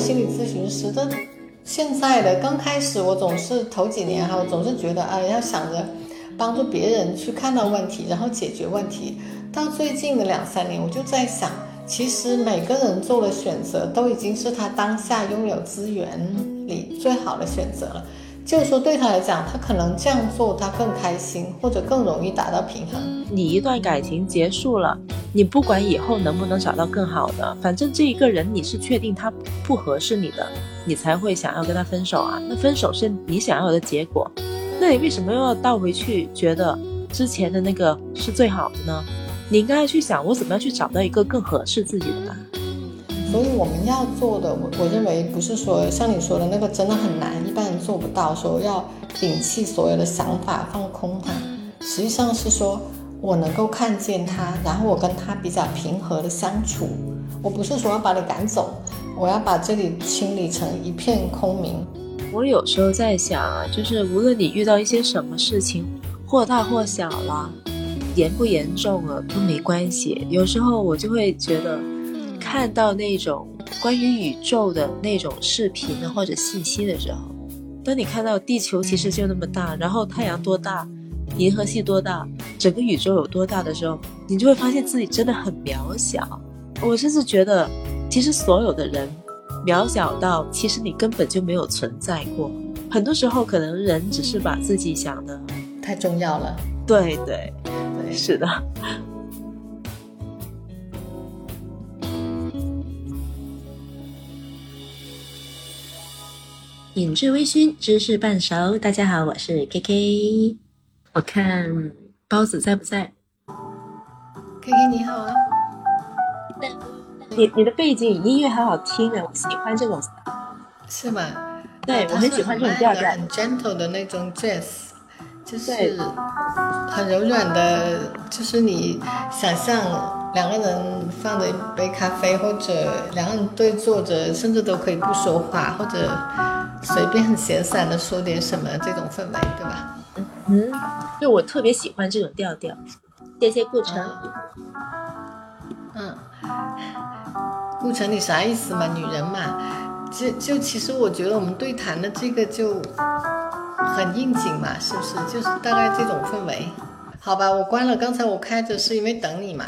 心理咨询师，但现在的刚开始，我总是头几年哈，我总是觉得啊，要想着帮助别人去看到问题，然后解决问题。到最近的两三年，我就在想，其实每个人做的选择都已经是他当下拥有资源里最好的选择了。就是说，对他来讲，他可能这样做他更开心，或者更容易达到平衡。你一段感情结束了，你不管以后能不能找到更好的，反正这一个人你是确定他不合适你的，你才会想要跟他分手啊。那分手是你想要的结果，那你为什么又要倒回去觉得之前的那个是最好的呢？你应该去想，我怎么样去找到一个更合适自己的吧。所以我们要做的，我我认为不是说像你说的那个真的很难，一般人做不到。说要摒弃所有的想法，放空它，实际上是说我能够看见他，然后我跟他比较平和的相处。我不是说要把你赶走，我要把这里清理成一片空明。我有时候在想啊，就是无论你遇到一些什么事情，或大或小了，严不严重了都没关系。有时候我就会觉得。看到那种关于宇宙的那种视频，或者信息的时候，当你看到地球其实就那么大，然后太阳多大，银河系多大，整个宇宙有多大的时候，你就会发现自己真的很渺小。我甚至觉得，其实所有的人渺小到，其实你根本就没有存在过。很多时候，可能人只是把自己想的太重要了。对对对，是的。品质微醺，知识半熟。大家好，我是 K K。我看包子在不在？K K 你好啊。你你的背景音乐好好听啊，我喜欢这种。是吗？对，我很喜欢这种调调，很 gentle 的那种 jazz，就是很柔软的，就是你想象两个人放着一杯咖啡，或者两个人对坐着，甚至都可以不说话，或者。随便很闲散的说点什么，这种氛围，对吧？嗯嗯，就我特别喜欢这种调调。谢谢顾城。嗯，顾城，你啥意思嘛？女人嘛，就就其实我觉得我们对谈的这个就很应景嘛，是不是？就是大概这种氛围。好吧，我关了，刚才我开着是因为等你嘛。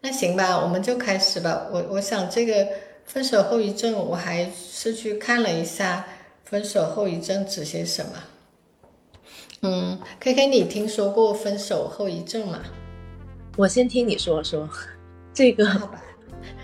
那行吧，我们就开始吧。我我想这个分手后遗症，我还是去看了一下。分手后遗症指些什么？嗯，K K，你听说过分手后遗症吗？我先听你说说这个。好吧。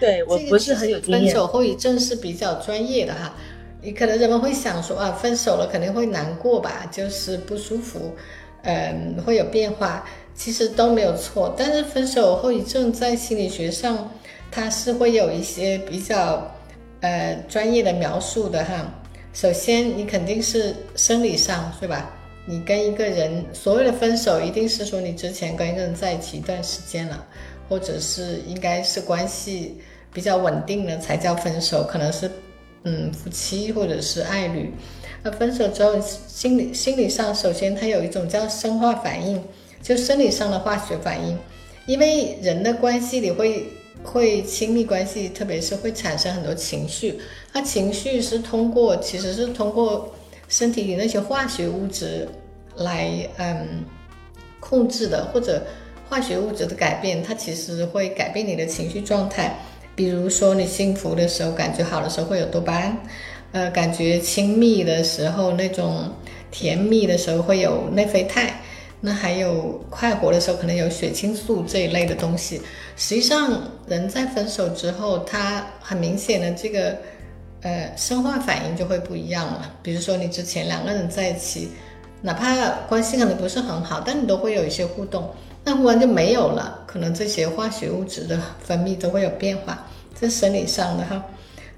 对我不是很有经验。分手后遗症是比较专业的哈，你可能人们会想说啊，分手了肯定会难过吧，就是不舒服，嗯，会有变化，其实都没有错。但是分手后遗症在心理学上，它是会有一些比较呃专业的描述的哈。首先，你肯定是生理上，是吧？你跟一个人所谓的分手，一定是说你之前跟一个人在一起一段时间了，或者是应该是关系比较稳定了才叫分手，可能是嗯夫妻或者是爱侣。那分手之后，心理心理上，首先它有一种叫生化反应，就生理上的化学反应，因为人的关系里会。会亲密关系，特别是会产生很多情绪。那情绪是通过，其实是通过身体里那些化学物质来嗯控制的，或者化学物质的改变，它其实会改变你的情绪状态。比如说你幸福的时候，感觉好的时候会有多巴胺，呃，感觉亲密的时候，那种甜蜜的时候会有内啡肽。那还有快活的时候，可能有血清素这一类的东西。实际上，人在分手之后，他很明显的这个，呃，生化反应就会不一样了。比如说，你之前两个人在一起，哪怕关系可能不是很好，但你都会有一些互动。那忽然就没有了，可能这些化学物质的分泌都会有变化，这生理上的哈。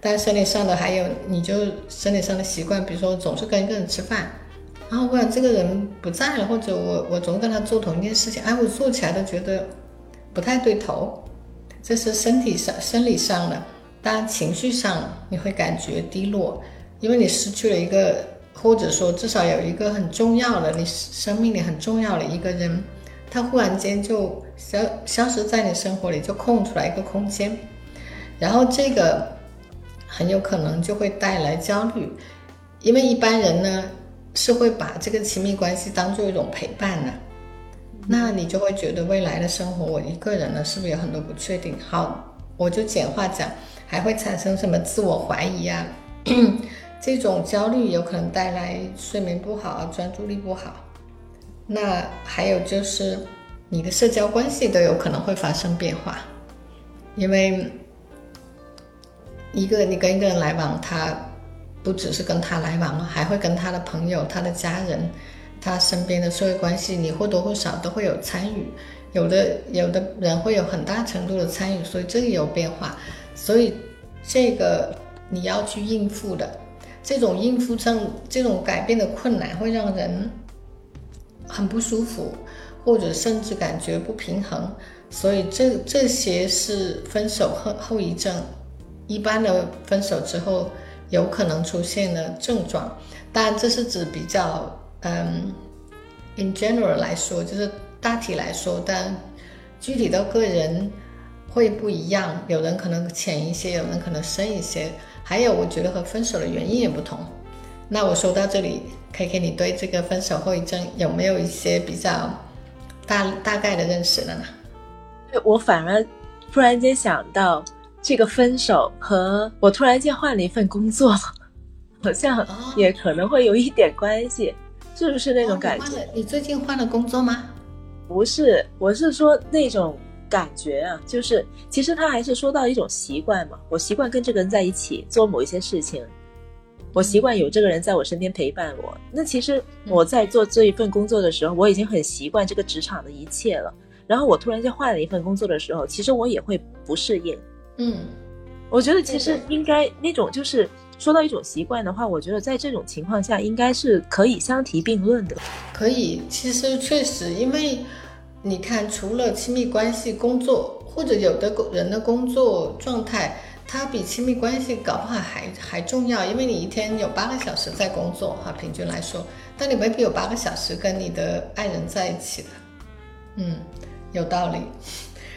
但生理上的还有，你就生理上的习惯，比如说总是跟一个人吃饭。然后忽然这个人不在了，或者我我总跟他做同一件事情，哎，我做起来都觉得不太对头，这是身体上、生理上的。当然情绪上你会感觉低落，因为你失去了一个，或者说至少有一个很重要的，你生命里很重要的一个人，他忽然间就消消失在你生活里，就空出来一个空间。然后这个很有可能就会带来焦虑，因为一般人呢是会把这个亲密关系当做一种陪伴的，那你就会觉得未来的生活我一个人呢是不是有很多不确定？好，我就简化讲，还会产生什么自我怀疑啊？这种焦虑有可能带来睡眠不好、专注力不好。那还有就是你的社交关系都有可能会发生变化，因为一个你跟一个人来往，他不只是跟他来往了，还会跟他的朋友、他的家人、他身边的社会关系，你或多或少都会有参与。有的有的人会有很大程度的参与，所以这个有变化，所以这个你要去应付的。这种应付上这种改变的困难，会让人很不舒服，或者甚至感觉不平衡。所以这这些是分手后后遗症，一般的分手之后有可能出现的症状。当然，这是指比较嗯，in general 来说，就是大体来说，但具体到个人会不一样。有人可能浅一些，有人可能深一些。还有，我觉得和分手的原因也不同。那我说到这里，K K，你对这个分手后遗症有没有一些比较大大概的认识了呢？我反而突然间想到，这个分手和我突然间换了一份工作，好像也可能会有一点关系，是不是那种感觉？你最近换了工作吗？不是，我是说那种。感觉啊，就是其实他还是说到一种习惯嘛。我习惯跟这个人在一起做某一些事情，我习惯有这个人在我身边陪伴我。那其实我在做这一份工作的时候，我已经很习惯这个职场的一切了。然后我突然间换了一份工作的时候，其实我也会不适应。嗯，我觉得其实应该那种就是说到一种习惯的话，我觉得在这种情况下应该是可以相提并论的。可以，其实确实因为。你看，除了亲密关系、工作，或者有的人的工作状态，它比亲密关系搞不好还还重要，因为你一天有八个小时在工作，哈，平均来说，但你未必有八个小时跟你的爱人在一起的。嗯，有道理。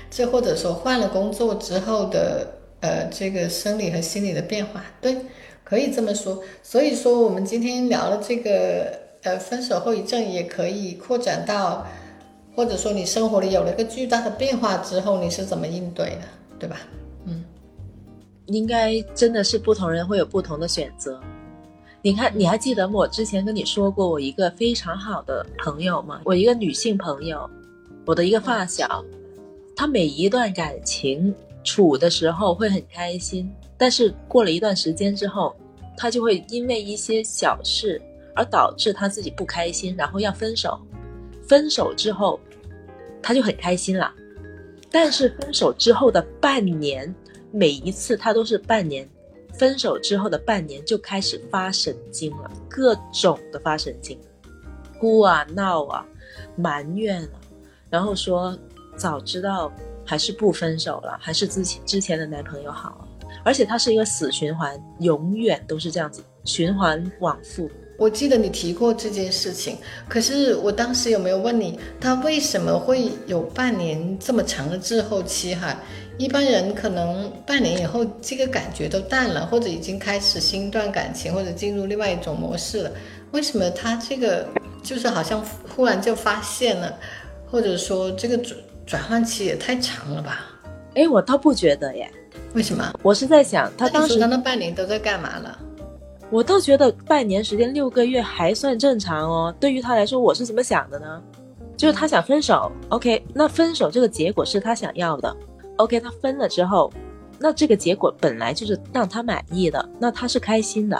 这或者说换了工作之后的呃这个生理和心理的变化，对，可以这么说。所以说，我们今天聊了这个呃分手后遗症，也可以扩展到。或者说你生活里有了一个巨大的变化之后，你是怎么应对的，对吧？嗯，应该真的是不同人会有不同的选择。你看，你还记得我之前跟你说过我一个非常好的朋友吗？我一个女性朋友，我的一个发小，他每一段感情处的时候会很开心，但是过了一段时间之后，他就会因为一些小事而导致他自己不开心，然后要分手。分手之后。他就很开心了，但是分手之后的半年，每一次他都是半年，分手之后的半年就开始发神经了，各种的发神经，哭啊闹啊，埋怨啊，然后说早知道还是不分手了，还是之前之前的男朋友好，而且他是一个死循环，永远都是这样子循环往复。我记得你提过这件事情，可是我当时有没有问你，他为什么会有半年这么长的滞后期？哈，一般人可能半年以后这个感觉都淡了，或者已经开始新一段感情，或者进入另外一种模式了。为什么他这个就是好像忽然就发现了，或者说这个转转换期也太长了吧？哎，我倒不觉得耶。为什么？我是在想，他当时他那半年都在干嘛了？我倒觉得半年时间六个月还算正常哦。对于他来说，我是怎么想的呢？就是他想分手，OK，那分手这个结果是他想要的，OK，他分了之后，那这个结果本来就是让他满意的，那他是开心的。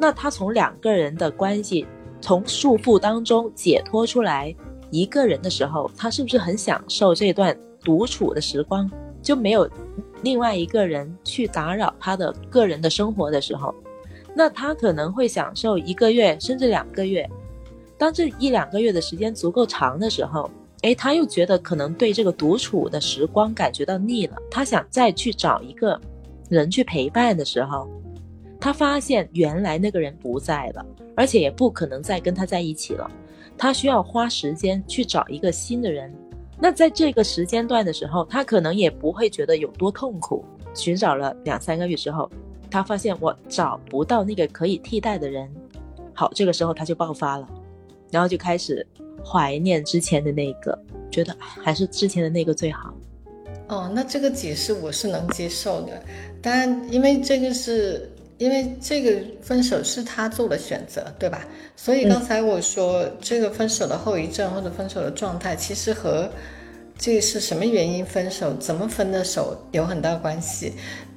那他从两个人的关系从束缚当中解脱出来，一个人的时候，他是不是很享受这段独处的时光？就没有另外一个人去打扰他的个人的生活的时候。那他可能会享受一个月甚至两个月，当这一两个月的时间足够长的时候，哎，他又觉得可能对这个独处的时光感觉到腻了，他想再去找一个人去陪伴的时候，他发现原来那个人不在了，而且也不可能再跟他在一起了，他需要花时间去找一个新的人。那在这个时间段的时候，他可能也不会觉得有多痛苦。寻找了两三个月之后。他发现我找不到那个可以替代的人，好，这个时候他就爆发了，然后就开始怀念之前的那个，觉得还是之前的那个最好。哦，那这个解释我是能接受的，当然，因为这个是因为这个分手是他做的选择，对吧？所以刚才我说这个分手的后遗症或者分手的状态，其实和这是什么原因分手、怎么分的手有很大关系。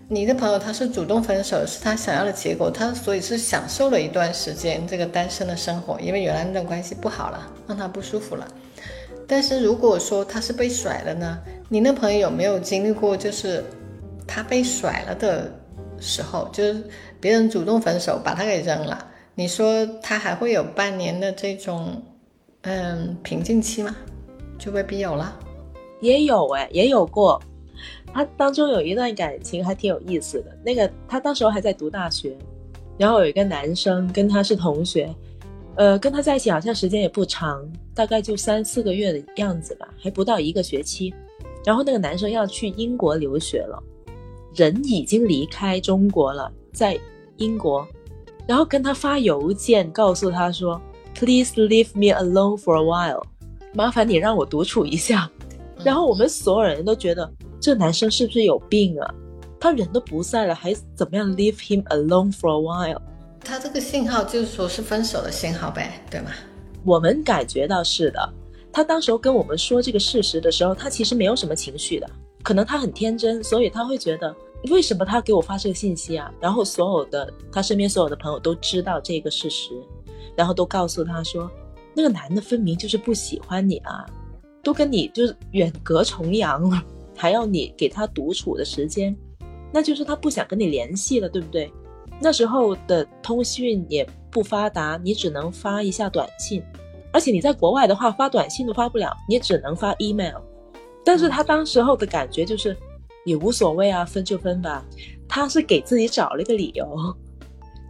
你的朋友他是主动分手，是他想要的结果，他所以是享受了一段时间这个单身的生活，因为原来那段关系不好了，让他不舒服了。但是如果说他是被甩了呢？你那朋友有没有经历过，就是他被甩了的时候，就是别人主动分手把他给扔了？你说他还会有半年的这种嗯平静期吗？就未必有了。也有哎，也有过。他当中有一段感情还挺有意思的。那个他当时候还在读大学，然后有一个男生跟他是同学，呃，跟他在一起好像时间也不长，大概就三四个月的样子吧，还不到一个学期。然后那个男生要去英国留学了，人已经离开中国了，在英国，然后跟他发邮件告诉他说：“Please leave me alone for a while，麻烦你让我独处一下。”然后我们所有人都觉得。这男生是不是有病啊？他人都不在了，还怎么样？Leave him alone for a while。他这个信号就是说是分手的信号呗，对吗？我们感觉到是的。他当时候跟我们说这个事实的时候，他其实没有什么情绪的，可能他很天真，所以他会觉得为什么他给我发这个信息啊？然后所有的他身边所有的朋友都知道这个事实，然后都告诉他说，那个男的分明就是不喜欢你啊，都跟你就是远隔重洋了。还要你给他独处的时间，那就是他不想跟你联系了，对不对？那时候的通讯也不发达，你只能发一下短信，而且你在国外的话，发短信都发不了，你只能发 email。但是他当时候的感觉就是也无所谓啊，分就分吧。他是给自己找了一个理由，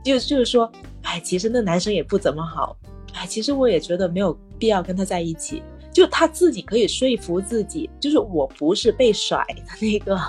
就就是说，哎，其实那男生也不怎么好，哎，其实我也觉得没有必要跟他在一起。就他自己可以说服自己，就是我不是被甩的那个，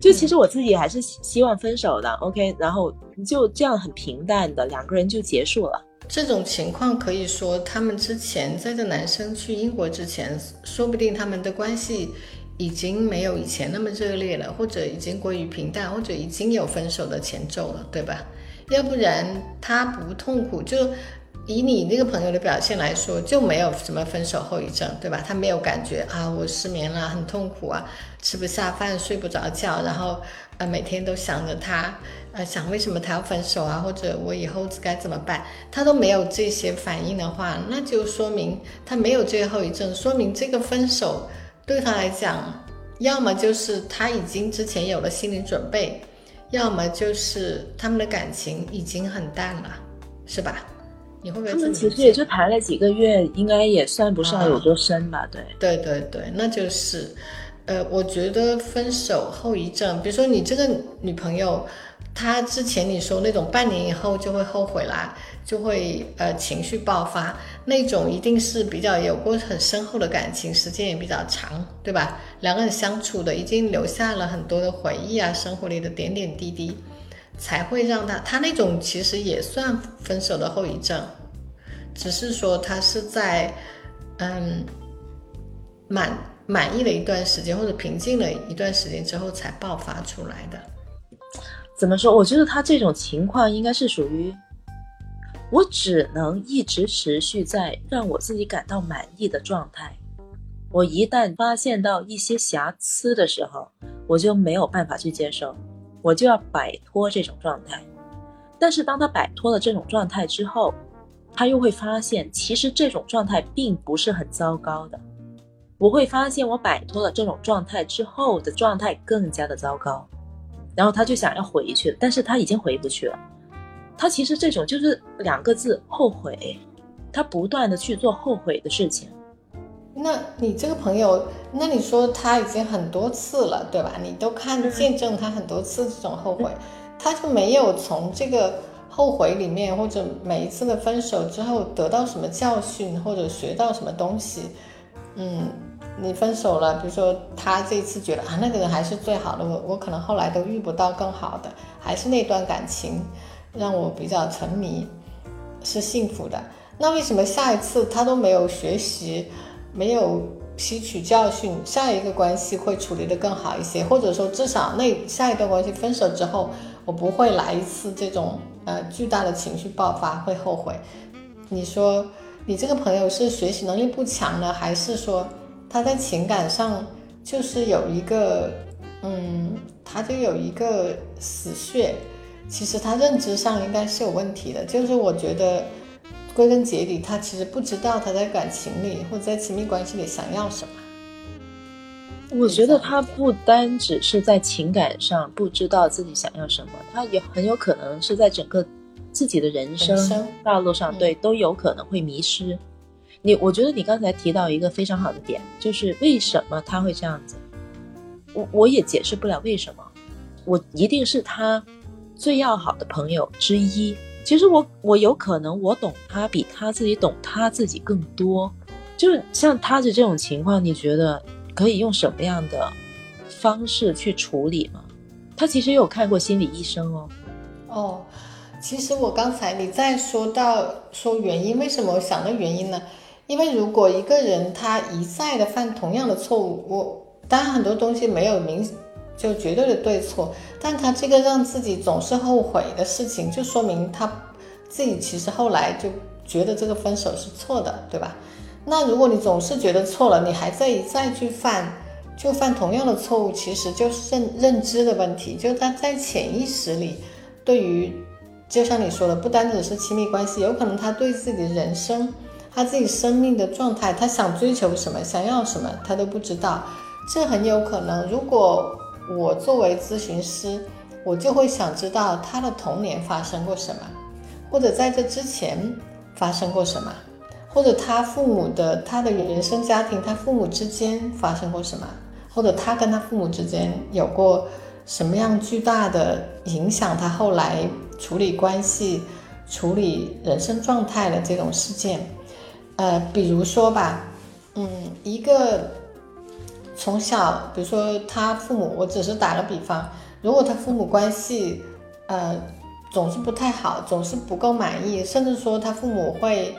就其实我自己还是希望分手的。OK，然后就这样很平淡的两个人就结束了。这种情况可以说，他们之前在这男生去英国之前，说不定他们的关系已经没有以前那么热烈了，或者已经过于平淡，或者已经有分手的前奏了，对吧？要不然他不痛苦就。以你那个朋友的表现来说，就没有什么分手后遗症，对吧？他没有感觉啊，我失眠了，很痛苦啊，吃不下饭，睡不着觉，然后呃每天都想着他，呃想为什么他要分手啊，或者我以后该怎么办？他都没有这些反应的话，那就说明他没有这个后遗症，说明这个分手对他来讲，要么就是他已经之前有了心理准备，要么就是他们的感情已经很淡了，是吧？你会不会他们其实也就谈了几个月，应该也算不上有多深吧？对，对对对，那就是，呃，我觉得分手后遗症，比如说你这个女朋友，她之前你说那种半年以后就会后悔啦，就会呃情绪爆发，那种一定是比较有过很深厚的感情，时间也比较长，对吧？两个人相处的已经留下了很多的回忆啊，生活里的点点滴滴。才会让他，他那种其实也算分手的后遗症，只是说他是在，嗯，满满意了一段时间或者平静了一段时间之后才爆发出来的。怎么说？我觉得他这种情况应该是属于，我只能一直持续在让我自己感到满意的状态。我一旦发现到一些瑕疵的时候，我就没有办法去接受。我就要摆脱这种状态，但是当他摆脱了这种状态之后，他又会发现，其实这种状态并不是很糟糕的。我会发现，我摆脱了这种状态之后的状态更加的糟糕，然后他就想要回去，但是他已经回不去了。他其实这种就是两个字：后悔。他不断的去做后悔的事情。那你这个朋友，那你说他已经很多次了，对吧？你都看见证他很多次这种后悔，他就没有从这个后悔里面，或者每一次的分手之后得到什么教训，或者学到什么东西，嗯，你分手了，比如说他这次觉得啊那个人还是最好的，我我可能后来都遇不到更好的，还是那段感情让我比较沉迷，是幸福的。那为什么下一次他都没有学习，没有吸取教训，下一个关系会处理得更好一些，或者说至少那下一段关系分手之后，我不会来一次这种呃巨大的情绪爆发，会后悔。你说你这个朋友是学习能力不强呢，还是说他在情感上就是有一个嗯，他就有一个死穴？其实他认知上应该是有问题的，就是我觉得。归根结底，他其实不知道他在感情里或者在亲密关系里想要什么。我觉得他不单只是在情感上不知道自己想要什么，他也很有可能是在整个自己的人生道路上，对都有可能会迷失。你，我觉得你刚才提到一个非常好的点，就是为什么他会这样子？我我也解释不了为什么，我一定是他最要好的朋友之一。其实我我有可能我懂他比他自己懂他自己更多，就是像他的这种情况，你觉得可以用什么样的方式去处理吗？他其实有看过心理医生哦。哦，其实我刚才你在说到说原因，为什么我想到原因呢？因为如果一个人他一再的犯同样的错误，我当然很多东西没有明。就绝对的对错，但他这个让自己总是后悔的事情，就说明他自己其实后来就觉得这个分手是错的，对吧？那如果你总是觉得错了，你还在一再去犯，就犯同样的错误，其实就是认认知的问题，就他在潜意识里，对于就像你说的，不单只是亲密关系，有可能他对自己的人生，他自己生命的状态，他想追求什么，想要什么，他都不知道，这很有可能，如果。我作为咨询师，我就会想知道他的童年发生过什么，或者在这之前发生过什么，或者他父母的他的原生家庭，他父母之间发生过什么，或者他跟他父母之间有过什么样巨大的影响，他后来处理关系、处理人生状态的这种事件。呃，比如说吧，嗯，一个。从小，比如说他父母，我只是打个比方，如果他父母关系，呃，总是不太好，总是不够满意，甚至说他父母会，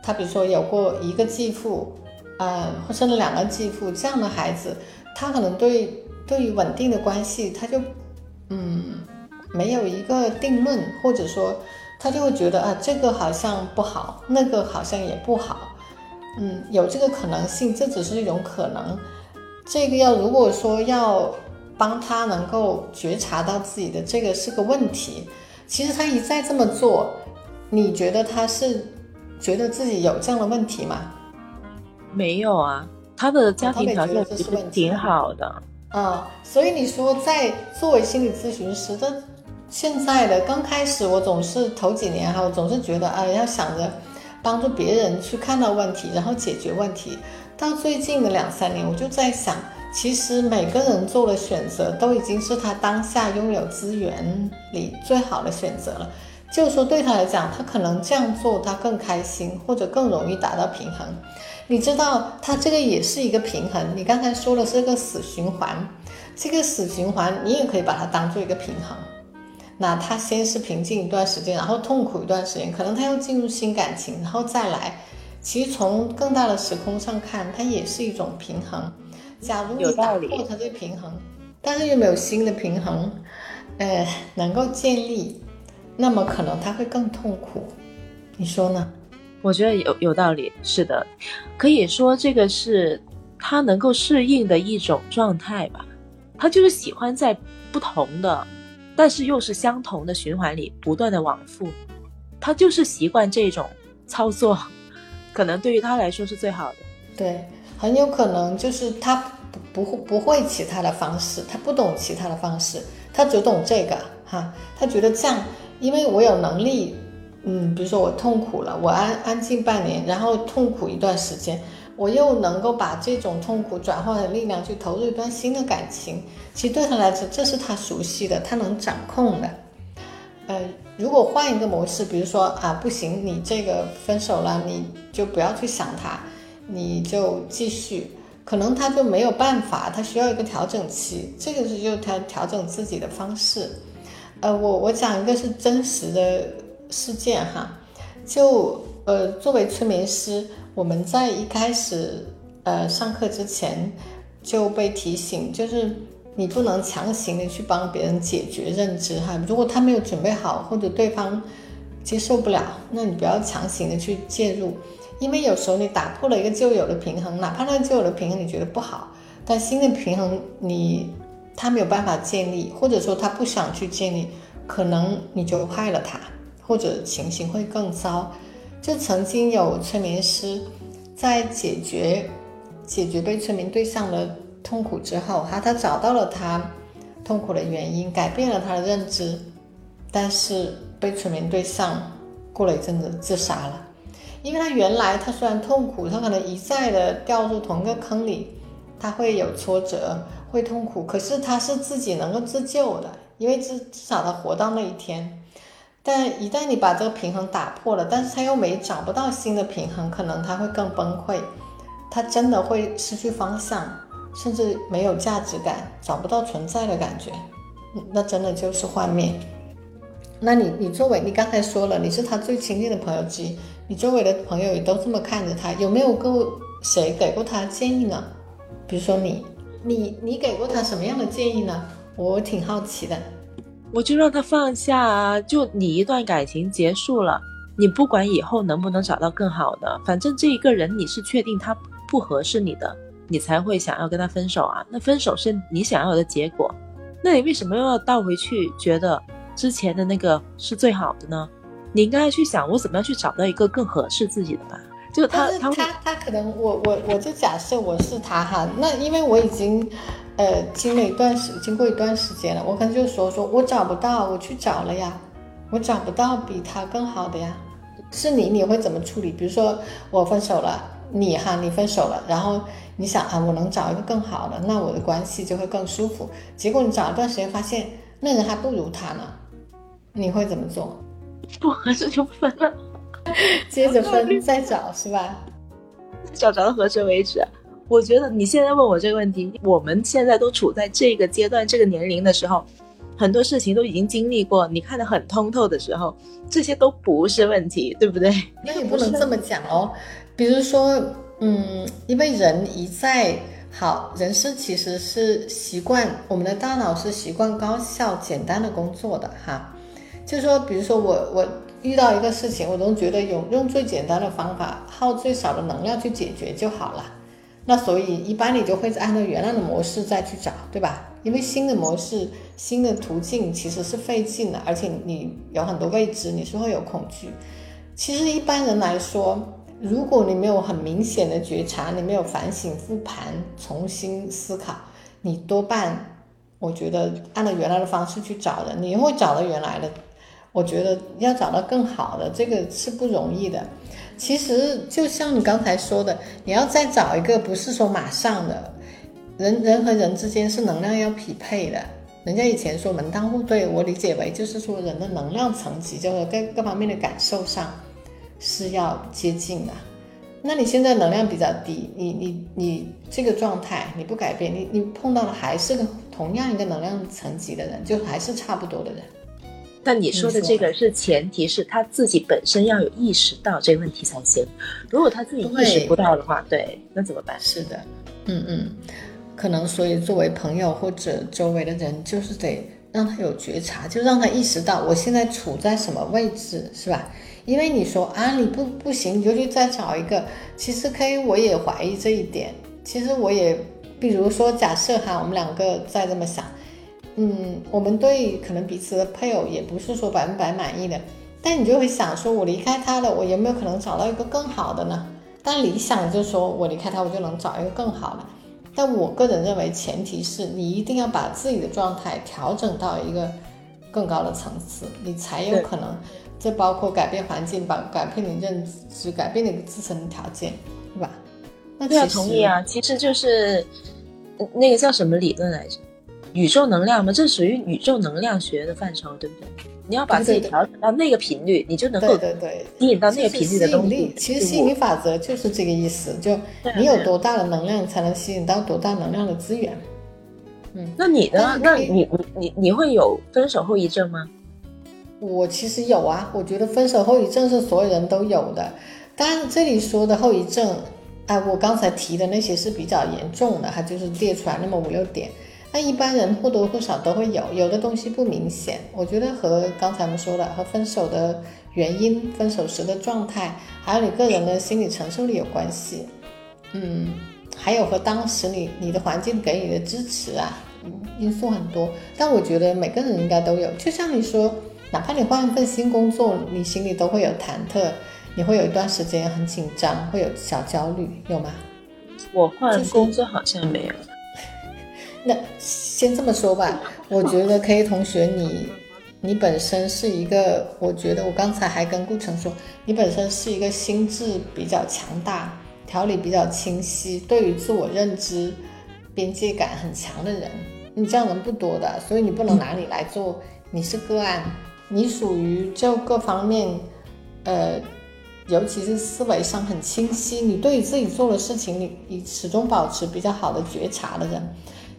他比如说有过一个继父，呃，或生了两个继父这样的孩子，他可能对对于稳定的关系，他就嗯没有一个定论，或者说他就会觉得啊，这个好像不好，那个好像也不好，嗯，有这个可能性，这只是一种可能。这个要如果说要帮他能够觉察到自己的这个是个问题，其实他一再这么做，你觉得他是觉得自己有这样的问题吗？没有啊，他的家庭条件其实挺好的。啊，所以你说在作为心理咨询师的现在的刚开始，我总是头几年哈，我总是觉得啊，要想着帮助别人去看到问题，然后解决问题。到最近的两三年，我就在想，其实每个人做的选择都已经是他当下拥有资源里最好的选择了。就是说，对他来讲，他可能这样做他更开心，或者更容易达到平衡。你知道，他这个也是一个平衡。你刚才说的是个死循环，这个死循环你也可以把它当做一个平衡。那他先是平静一段时间，然后痛苦一段时间，可能他又进入新感情，然后再来。其实从更大的时空上看，它也是一种平衡。假如你打破它的平衡，但是又没有新的平衡，呃，能够建立，那么可能他会更痛苦。你说呢？我觉得有有道理。是的，可以说这个是他能够适应的一种状态吧。他就是喜欢在不同的，但是又是相同的循环里不断的往复。他就是习惯这种操作。可能对于他来说是最好的，对，很有可能就是他不不不会其他的方式，他不懂其他的方式，他只懂这个哈，他觉得这样，因为我有能力，嗯，比如说我痛苦了，我安安静半年，然后痛苦一段时间，我又能够把这种痛苦转换成力量去投入一段新的感情，其实对他来说这是他熟悉的，他能掌控的，呃。如果换一个模式，比如说啊，不行，你这个分手了，你就不要去想他，你就继续。可能他就没有办法，他需要一个调整期，这个是就他调整自己的方式。呃，我我讲一个是真实的事件哈，就呃作为催眠师，我们在一开始呃上课之前就被提醒，就是你不能强行的去帮别人解决认知哈，如果他没有准备好或者对方接受不了，那你不要强行的去介入。因为有时候你打破了一个旧有的平衡，哪怕那旧有的平衡你觉得不好，但新的平衡你他没有办法建立，或者说他不想去建立，可能你就害了他，或者情形会更糟。就曾经有催眠师在解决解决被催眠对象的痛苦之后，哈，他找到了他痛苦的原因，改变了他的认知，但是被催眠对象过了一阵子自杀了。因为他原来他虽然痛苦，他可能一再的掉入同一个坑里，他会有挫折，会痛苦，可是他是自己能够自救的，因为至至少他活到那一天。但一旦你把这个平衡打破了，但是他又没找不到新的平衡，可能他会更崩溃，他真的会失去方向，甚至没有价值感，找不到存在的感觉，那真的就是幻灭。那你你作为你刚才说了，你是他最亲近的朋友之一。你周围的朋友也都这么看着他，有没有过谁给过他建议呢？比如说你，你你给过他什么样的建议呢？我挺好奇的。我就让他放下啊，就你一段感情结束了，你不管以后能不能找到更好的，反正这一个人你是确定他不合适你的，你才会想要跟他分手啊。那分手是你想要的结果，那你为什么又要倒回去，觉得之前的那个是最好的呢？你应该去想，我怎么样去找到一个更合适自己的吧？就他他他他可能我我我就假设我是他哈，那因为我已经呃经了一段时经过一段时间了，我可能就说说我找不到，我去找了呀，我找不到比他更好的呀。是你你会怎么处理？比如说我分手了，你哈你分手了，然后你想啊我能找一个更好的，那我的关系就会更舒服。结果你找一段时间发现那人还不如他呢，你会怎么做？不合适就分了，接着分再找是吧？找找到合适为止。我觉得你现在问我这个问题，我们现在都处在这个阶段、这个年龄的时候，很多事情都已经经历过，你看得很通透的时候，这些都不是问题，对不对？那也不能这么讲哦。比如说，嗯，因为人一再好，人是其实是习惯，我们的大脑是习惯高效、简单的工作的哈。就说，比如说我我遇到一个事情，我都觉得用用最简单的方法，耗最少的能量去解决就好了。那所以一般你就会按照原来的模式再去找，对吧？因为新的模式、新的途径其实是费劲的，而且你有很多未知，你是会有恐惧。其实一般人来说，如果你没有很明显的觉察，你没有反省、复盘、重新思考，你多半，我觉得按照原来的方式去找的，你会找到原来的。我觉得要找到更好的，这个是不容易的。其实就像你刚才说的，你要再找一个，不是说马上的。人人和人之间是能量要匹配的。人家以前说门当户对，我理解为就是说人的能量层级，就是各各方面的感受上是要接近的。那你现在能量比较低，你你你这个状态你不改变，你你碰到的还是个同样一个能量层级的人，就还是差不多的人。但你说的这个是前提是他自己本身要有意识到这个问题才行。如果他自己意识不到的话，对，那怎么办？是的，嗯嗯，可能所以作为朋友或者周围的人，就是得让他有觉察，就让他意识到我现在处在什么位置，是吧？因为你说啊，你不不行，你就去再找一个。其实可以，我也怀疑这一点。其实我也，比如说假设哈，我们两个再这么想。嗯，我们对可能彼此的配偶也不是说百分百满意的，但你就会想说，我离开他了，我有没有可能找到一个更好的呢？但理想就是说我离开他，我就能找一个更好的。但我个人认为，前提是你一定要把自己的状态调整到一个更高的层次，你才有可能。这包括改变环境，把改变你认知，改变你自身的条件，对吧？那对啊，同意啊。其实就是那个叫什么理论来着？宇宙能量嘛，这属于宇宙能量学的范畴，对不对？你要把自己调整到那个频率，你就能够对对对，吸引到那个频率的东西。其实吸引力法则就是这个意思，就你有多大的能量，才能吸引到多大能量的资源。嗯那你呢那你你你你会有分手后遗症吗？我其实有啊，我觉得分手后遗症是所有人都有的，当然这里说的后遗症，哎，我刚才提的那些是比较严重的，它就是列出来那么五六点。那一般人或多或少都会有，有的东西不明显，我觉得和刚才我们说的和分手的原因、分手时的状态，还有你个人的心理承受力有关系。嗯，还有和当时你你的环境给你的支持啊，嗯因素很多。但我觉得每个人应该都有，就像你说，哪怕你换一份新工作，你心里都会有忐忑，你会有一段时间很紧张，会有小焦虑，有吗？我换就是工作好像没有。那先这么说吧，我觉得 K 同学你你本身是一个，我觉得我刚才还跟顾城说，你本身是一个心智比较强大、条理比较清晰，对于自我认知边界感很强的人。你这样人不多的，所以你不能拿你来做，你是个案，你属于就各方面，呃，尤其是思维上很清晰，你对于自己做的事情，你你始终保持比较好的觉察的人。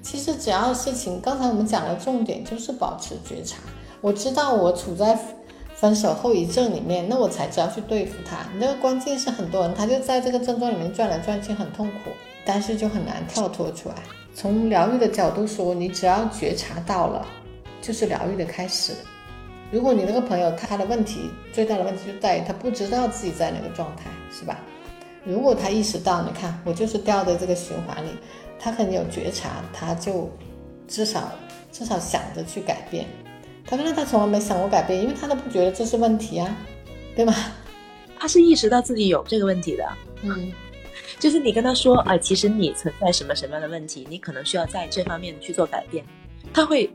其实只要事情，刚才我们讲的重点就是保持觉察。我知道我处在分手后遗症里面，那我才知道去对付他。那个关键是很多人他就在这个症状里面转来转去，很痛苦，但是就很难跳脱出来。从疗愈的角度说，你只要觉察到了，就是疗愈的开始。如果你那个朋友他的问题最大的问题就在于他不知道自己在哪个状态，是吧？如果他意识到，你看我就是掉在这个循环里，他很有觉察，他就至少至少想着去改变。他说那他从来没想过改变，因为他都不觉得这是问题啊，对吗？他是意识到自己有这个问题的，嗯，就是你跟他说，啊、其实你存在什么什么样的问题，你可能需要在这方面去做改变，他会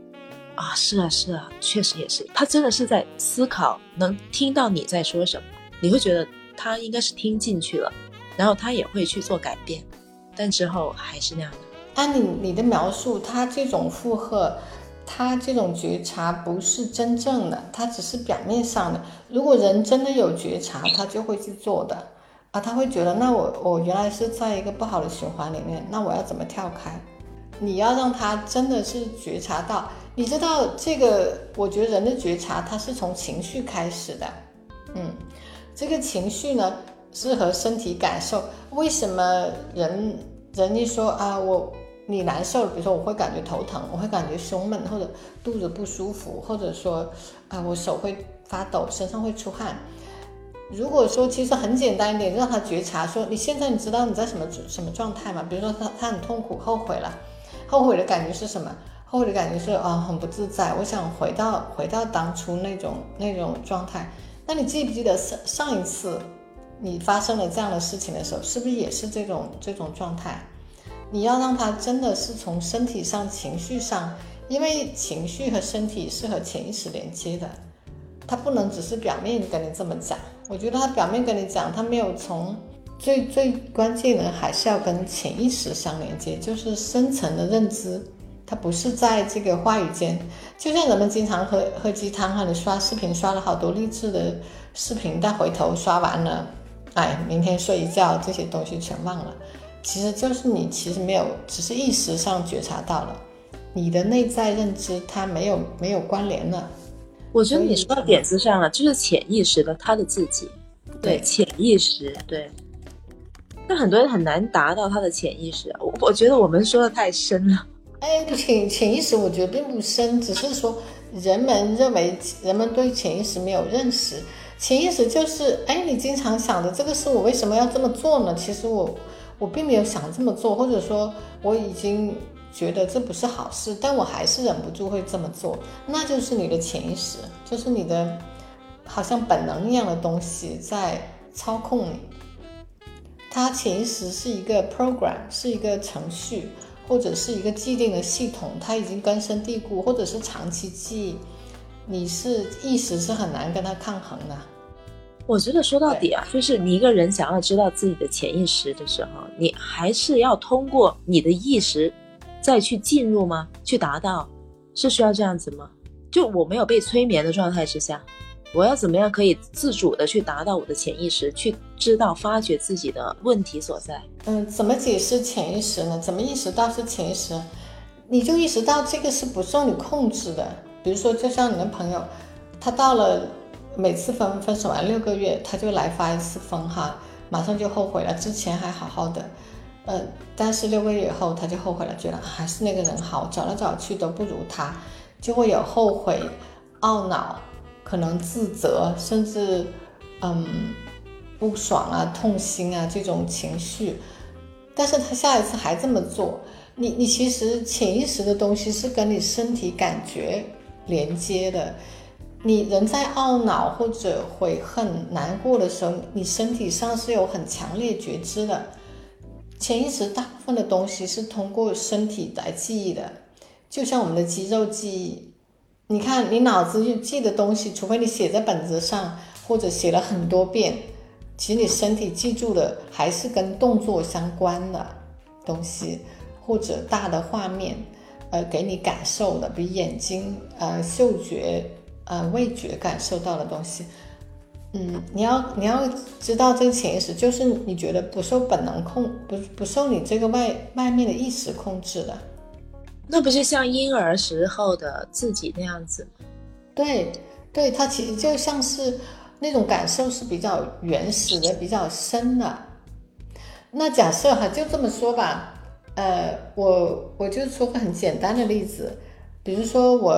啊，是啊是啊，确实也是，他真的是在思考，能听到你在说什么，你会觉得他应该是听进去了，然后他也会去做改变，但之后还是那样的。按你你的描述，他这种负荷，他这种觉察不是真正的，他只是表面上的。如果人真的有觉察，他就会去做的啊，他会觉得那我我原来是在一个不好的循环里面，那我要怎么跳开？你要让他真的是觉察到，你知道这个，我觉得人的觉察它是从情绪开始的，嗯，这个情绪呢适合身体感受。为什么人人一说啊我你难受，比如说我会感觉头疼，我会感觉胸闷或者肚子不舒服，或者说啊我手会发抖，身上会出汗。如果说其实很简单一点，让他觉察说你现在你知道你在什么什么状态吗？比如说他他很痛苦，后悔了，后悔的感觉是什么？后悔的感觉是啊很不自在，我想回到回到当初那种那种状态。那你记不记得上上一次你发生了这样的事情的时候，是不是也是这种这种状态？你要让他真的是从身体上、情绪上，因为情绪和身体是和潜意识连接的，他不能只是表面跟你这么讲。我觉得他表面跟你讲，他没有从最最关键的还是要跟潜意识相连接，就是深层的认知。它不是在这个话语间，就像人们经常喝喝鸡汤哈，你刷视频刷了好多励志的视频，但回头刷完了，哎，明天睡一觉这些东西全忘了。其实就是你其实没有，只是意识上觉察到了，你的内在认知它没有没有关联了。我觉得你说到点子上了，就是潜意识的他的自己，对对潜意识，对。但很多人很难达到他的潜意识，我我觉得我们说的太深了。哎，潜潜意识我觉得并不深，只是说人们认为人们对潜意识没有认识。潜意识就是，哎，你经常想的这个事，我为什么要这么做呢？其实我我并没有想这么做，或者说我已经觉得这不是好事，但我还是忍不住会这么做，那就是你的潜意识，就是你的好像本能一样的东西在操控你。它潜意识是一个 program，是一个程序。或者是一个既定的系统，它已经根深蒂固，或者是长期记忆，你是意识是很难跟它抗衡的。我觉得说到底啊，就是你一个人想要知道自己的潜意识的时候，你还是要通过你的意识再去进入吗？去达到，是需要这样子吗？就我没有被催眠的状态之下，我要怎么样可以自主的去达到我的潜意识，去知道发掘自己的问题所在？嗯，怎么解释潜意识呢？怎么意识到是潜意识？你就意识到这个是不受你控制的。比如说，就像你的朋友，他到了每次分分手完六个月，他就来发一次疯哈，马上就后悔了。之前还好好的，呃，但是六个月以后他就后悔了，觉得还是那个人好，找来找去都不如他。就会有后悔、懊恼，可能自责，甚至嗯不爽啊、痛心啊这种情绪。但是他下一次还这么做，你你其实潜意识的东西是跟你身体感觉连接的。你人在懊恼或者悔恨、难过的时候，你身体上是有很强烈觉知的。潜意识大部分的东西是通过身体来记忆的。就像我们的肌肉记忆，你看你脑子就记的东西，除非你写在本子上或者写了很多遍，其实你身体记住的还是跟动作相关的东西，或者大的画面，呃，给你感受的，比眼睛、呃，嗅觉、呃，味觉感受到的东西。嗯，你要你要知道这个潜意识，就是你觉得不受本能控，不不受你这个外外面的意识控制的。那不是像婴儿时候的自己那样子吗？对，对，它其实就像是那种感受是比较原始的、比较深的。那假设哈，就这么说吧，呃，我我就说个很简单的例子，比如说我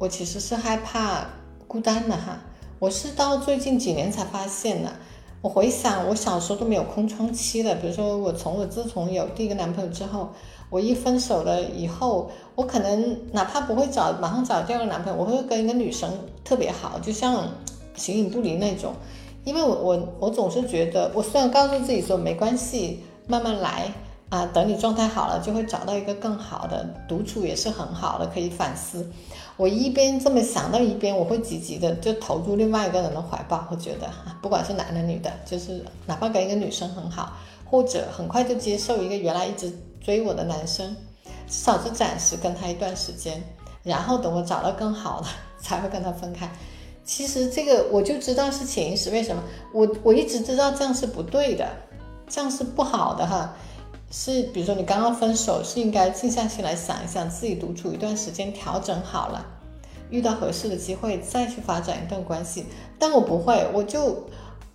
我其实是害怕孤单的哈，我是到最近几年才发现的。我回想我小时候都没有空窗期的，比如说我从我自从有第一个男朋友之后。我一分手了以后，我可能哪怕不会找马上找第二个男朋友，我会跟一个女生特别好，就像形影不离那种。因为我我我总是觉得，我虽然告诉自己说没关系，慢慢来啊，等你状态好了就会找到一个更好的，独处也是很好的，可以反思。我一边这么想到一边，我会积极的就投入另外一个人的怀抱。我觉得不管是男的女的，就是哪怕跟一个女生很好，或者很快就接受一个原来一直。追我的男生，至少是暂时跟他一段时间，然后等我找到更好的，才会跟他分开。其实这个我就知道是潜意识，为什么？我我一直知道这样是不对的，这样是不好的哈。是比如说你刚刚分手，是应该静下心来想一想，自己独处一段时间，调整好了，遇到合适的机会再去发展一段关系。但我不会，我就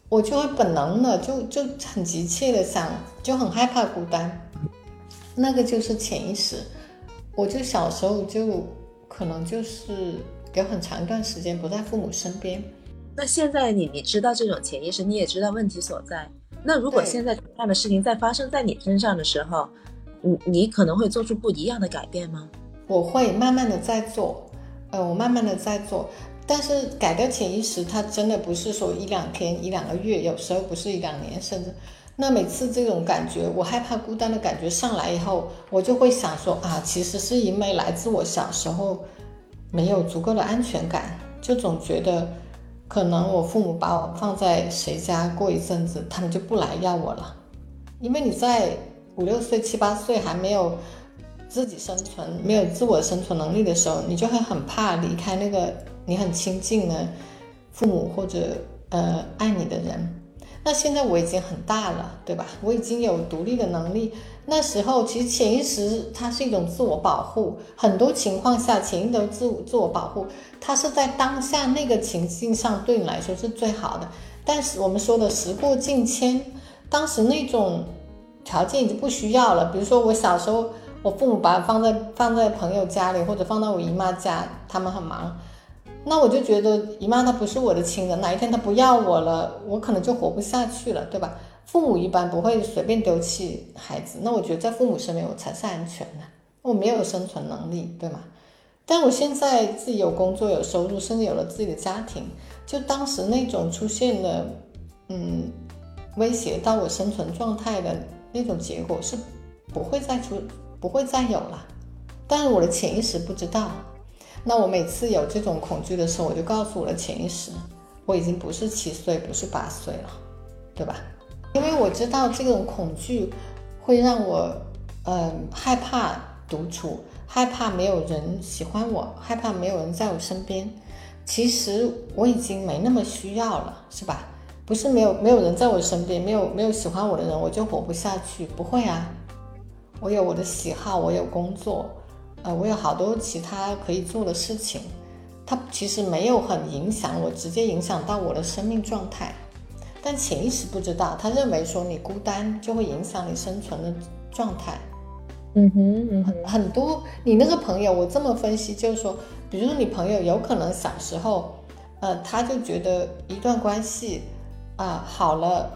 我就会本能的就就很急切的想，就很害怕孤单。那个就是潜意识，我就小时候就可能就是有很长一段时间不在父母身边。那现在你你知道这种潜意识，你也知道问题所在。那如果现在同样的事情再发生在你身上的时候，你你可能会做出不一样的改变吗？我会慢慢的在做，呃，我慢慢的在做。但是改掉潜意识，它真的不是说一两天、一两个月，有时候不是一两年，甚至。那每次这种感觉，我害怕孤单的感觉上来以后，我就会想说啊，其实是因为来自我小时候没有足够的安全感，就总觉得可能我父母把我放在谁家过一阵子，他们就不来要我了。因为你在五六岁、七八岁还没有自己生存、没有自我生存能力的时候，你就会很怕离开那个你很亲近的父母或者呃爱你的人。那现在我已经很大了，对吧？我已经有独立的能力。那时候其实潜意识它是一种自我保护，很多情况下潜意识自我自我保护，它是在当下那个情境上对你来说是最好的。但是我们说的时过境迁，当时那种条件已经不需要了。比如说我小时候，我父母把我放在放在朋友家里，或者放到我姨妈家，他们很忙。那我就觉得姨妈她不是我的亲人，哪一天她不要我了，我可能就活不下去了，对吧？父母一般不会随便丢弃孩子，那我觉得在父母身边我才是安全的，我没有生存能力，对吗？但我现在自己有工作有收入，甚至有了自己的家庭，就当时那种出现的，嗯，威胁到我生存状态的那种结果是不会再出，不会再有了，但是我的潜意识不知道。那我每次有这种恐惧的时候，我就告诉我的潜意识，我已经不是七岁，不是八岁了，对吧？因为我知道这种恐惧会让我，嗯，害怕独处，害怕没有人喜欢我，害怕没有人在我身边。其实我已经没那么需要了，是吧？不是没有没有人在我身边，没有没有喜欢我的人，我就活不下去。不会啊，我有我的喜好，我有工作，呃，我有好多其他可以做的事情。它其实没有很影响我，直接影响到我的生命状态。但潜意识不知道，他认为说你孤单就会影响你生存的状态。嗯哼，很很多你那个朋友，我这么分析就是说，比如说你朋友有可能小时候，呃，他就觉得一段关系。啊，好了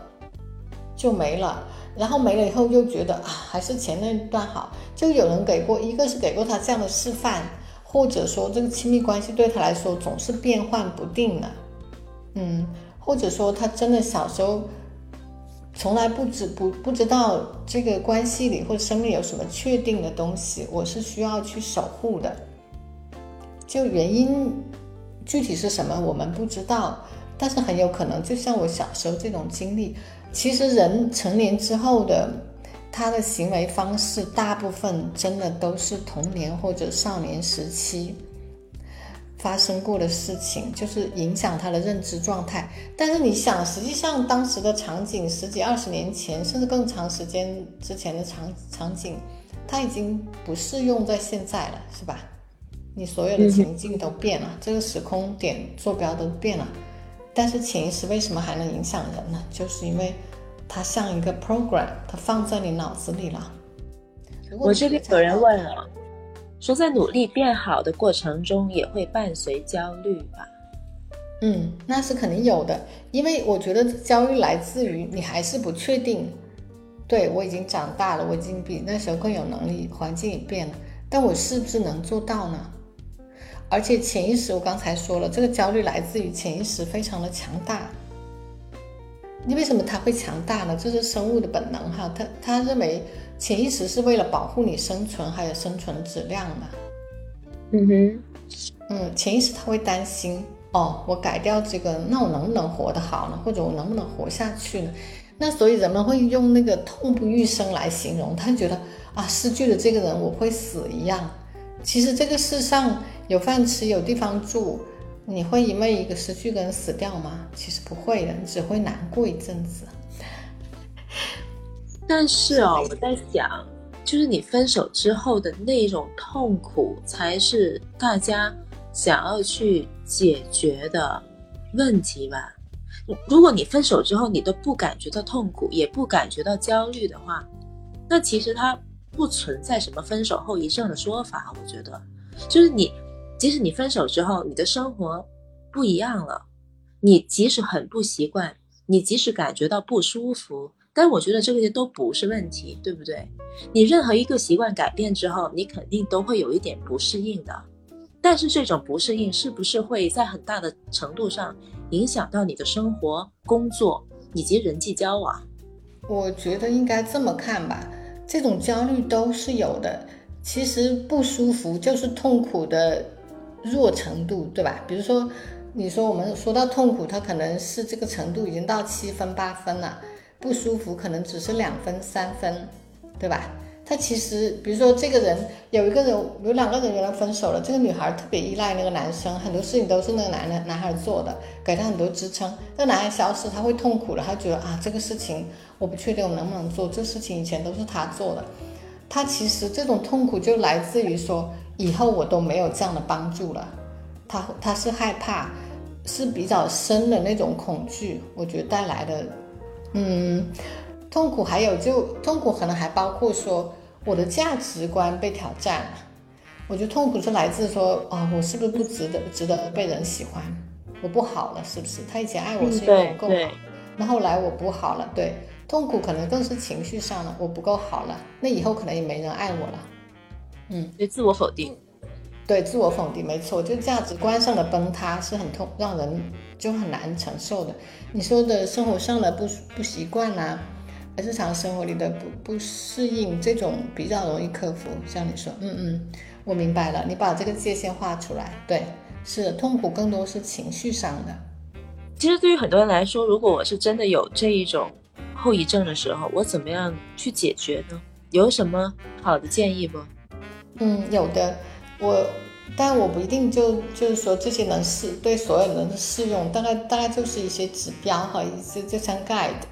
就没了，然后没了以后又觉得啊，还是前那段好。就有人给过，一个是给过他这样的示范，或者说这个亲密关系对他来说总是变幻不定的，嗯，或者说他真的小时候从来不知不不知道这个关系里或者生命有什么确定的东西，我是需要去守护的。就原因具体是什么，我们不知道。但是很有可能，就像我小时候这种经历，其实人成年之后的他的行为方式，大部分真的都是童年或者少年时期发生过的事情，就是影响他的认知状态。但是你想，实际上当时的场景，十几二十年前，甚至更长时间之前的场场景，它已经不适用在现在了，是吧？你所有的情境都变了，这个时空点坐标都变了。但是潜意识为什么还能影响人呢？就是因为它像一个 program，它放在你脑子里了。我这边有人问了，说在努力变好的过程中也会伴随焦虑吧？嗯，那是肯定有的，因为我觉得焦虑来自于你还是不确定。对我已经长大了，我已经比那时候更有能力，环境也变了，但我是不是能做到呢？而且潜意识，我刚才说了，这个焦虑来自于潜意识非常的强大。你为什么它会强大呢？这是生物的本能哈，他他认为潜意识是为了保护你生存还有生存质量的。嗯哼，嗯，潜意识他会担心哦，我改掉这个，那我能不能活得好呢？或者我能不能活下去呢？那所以人们会用那个痛不欲生来形容，他觉得啊，失去了这个人我会死一样。其实这个世上。有饭吃，有地方住，你会因为一个失去的人死掉吗？其实不会的，你只会难过一阵子。但是哦，我在想，就是你分手之后的那种痛苦，才是大家想要去解决的问题吧？如果你分手之后你都不感觉到痛苦，也不感觉到焦虑的话，那其实它不存在什么分手后遗症的说法。我觉得，就是你。即使你分手之后，你的生活不一样了，你即使很不习惯，你即使感觉到不舒服，但我觉得这些都不是问题，对不对？你任何一个习惯改变之后，你肯定都会有一点不适应的。但是这种不适应是不是会在很大的程度上影响到你的生活、工作以及人际交往？我觉得应该这么看吧，这种焦虑都是有的。其实不舒服就是痛苦的。弱程度，对吧？比如说，你说我们说到痛苦，它可能是这个程度已经到七分八分了，不舒服可能只是两分三分，对吧？他其实，比如说这个人有一个人有两个人原来分手了，这个女孩特别依赖那个男生，很多事情都是那个男的男孩做的，给他很多支撑。那男孩消失，他会痛苦了，他觉得啊，这个事情我不确定我能不能做，这事情以前都是他做的。他其实这种痛苦就来自于说。以后我都没有这样的帮助了，他他是害怕，是比较深的那种恐惧，我觉得带来的，嗯，痛苦还有就痛苦可能还包括说我的价值观被挑战。了，我觉得痛苦是来自说啊我是不是不值得值得被人喜欢，我不好了是不是？他以前爱我是因为我够好，那后来我不好了，对，痛苦可能更是情绪上了，我不够好了，那以后可能也没人爱我了。嗯，对，自我否定，对，自我否定，没错，就价值观上的崩塌是很痛，让人就很难承受的。你说的生活上的不不习惯呐，日常生活里的不不适应，这种比较容易克服。像你说，嗯嗯，我明白了，你把这个界限画出来，对，是痛苦更多是情绪上的。其实对于很多人来说，如果我是真的有这一种后遗症的时候，我怎么样去解决呢？有什么好的建议不？嗯，有的，我，但我不一定就就是说这些能适对所有人适用，大概大概就是一些指标哈，一些就像 guide。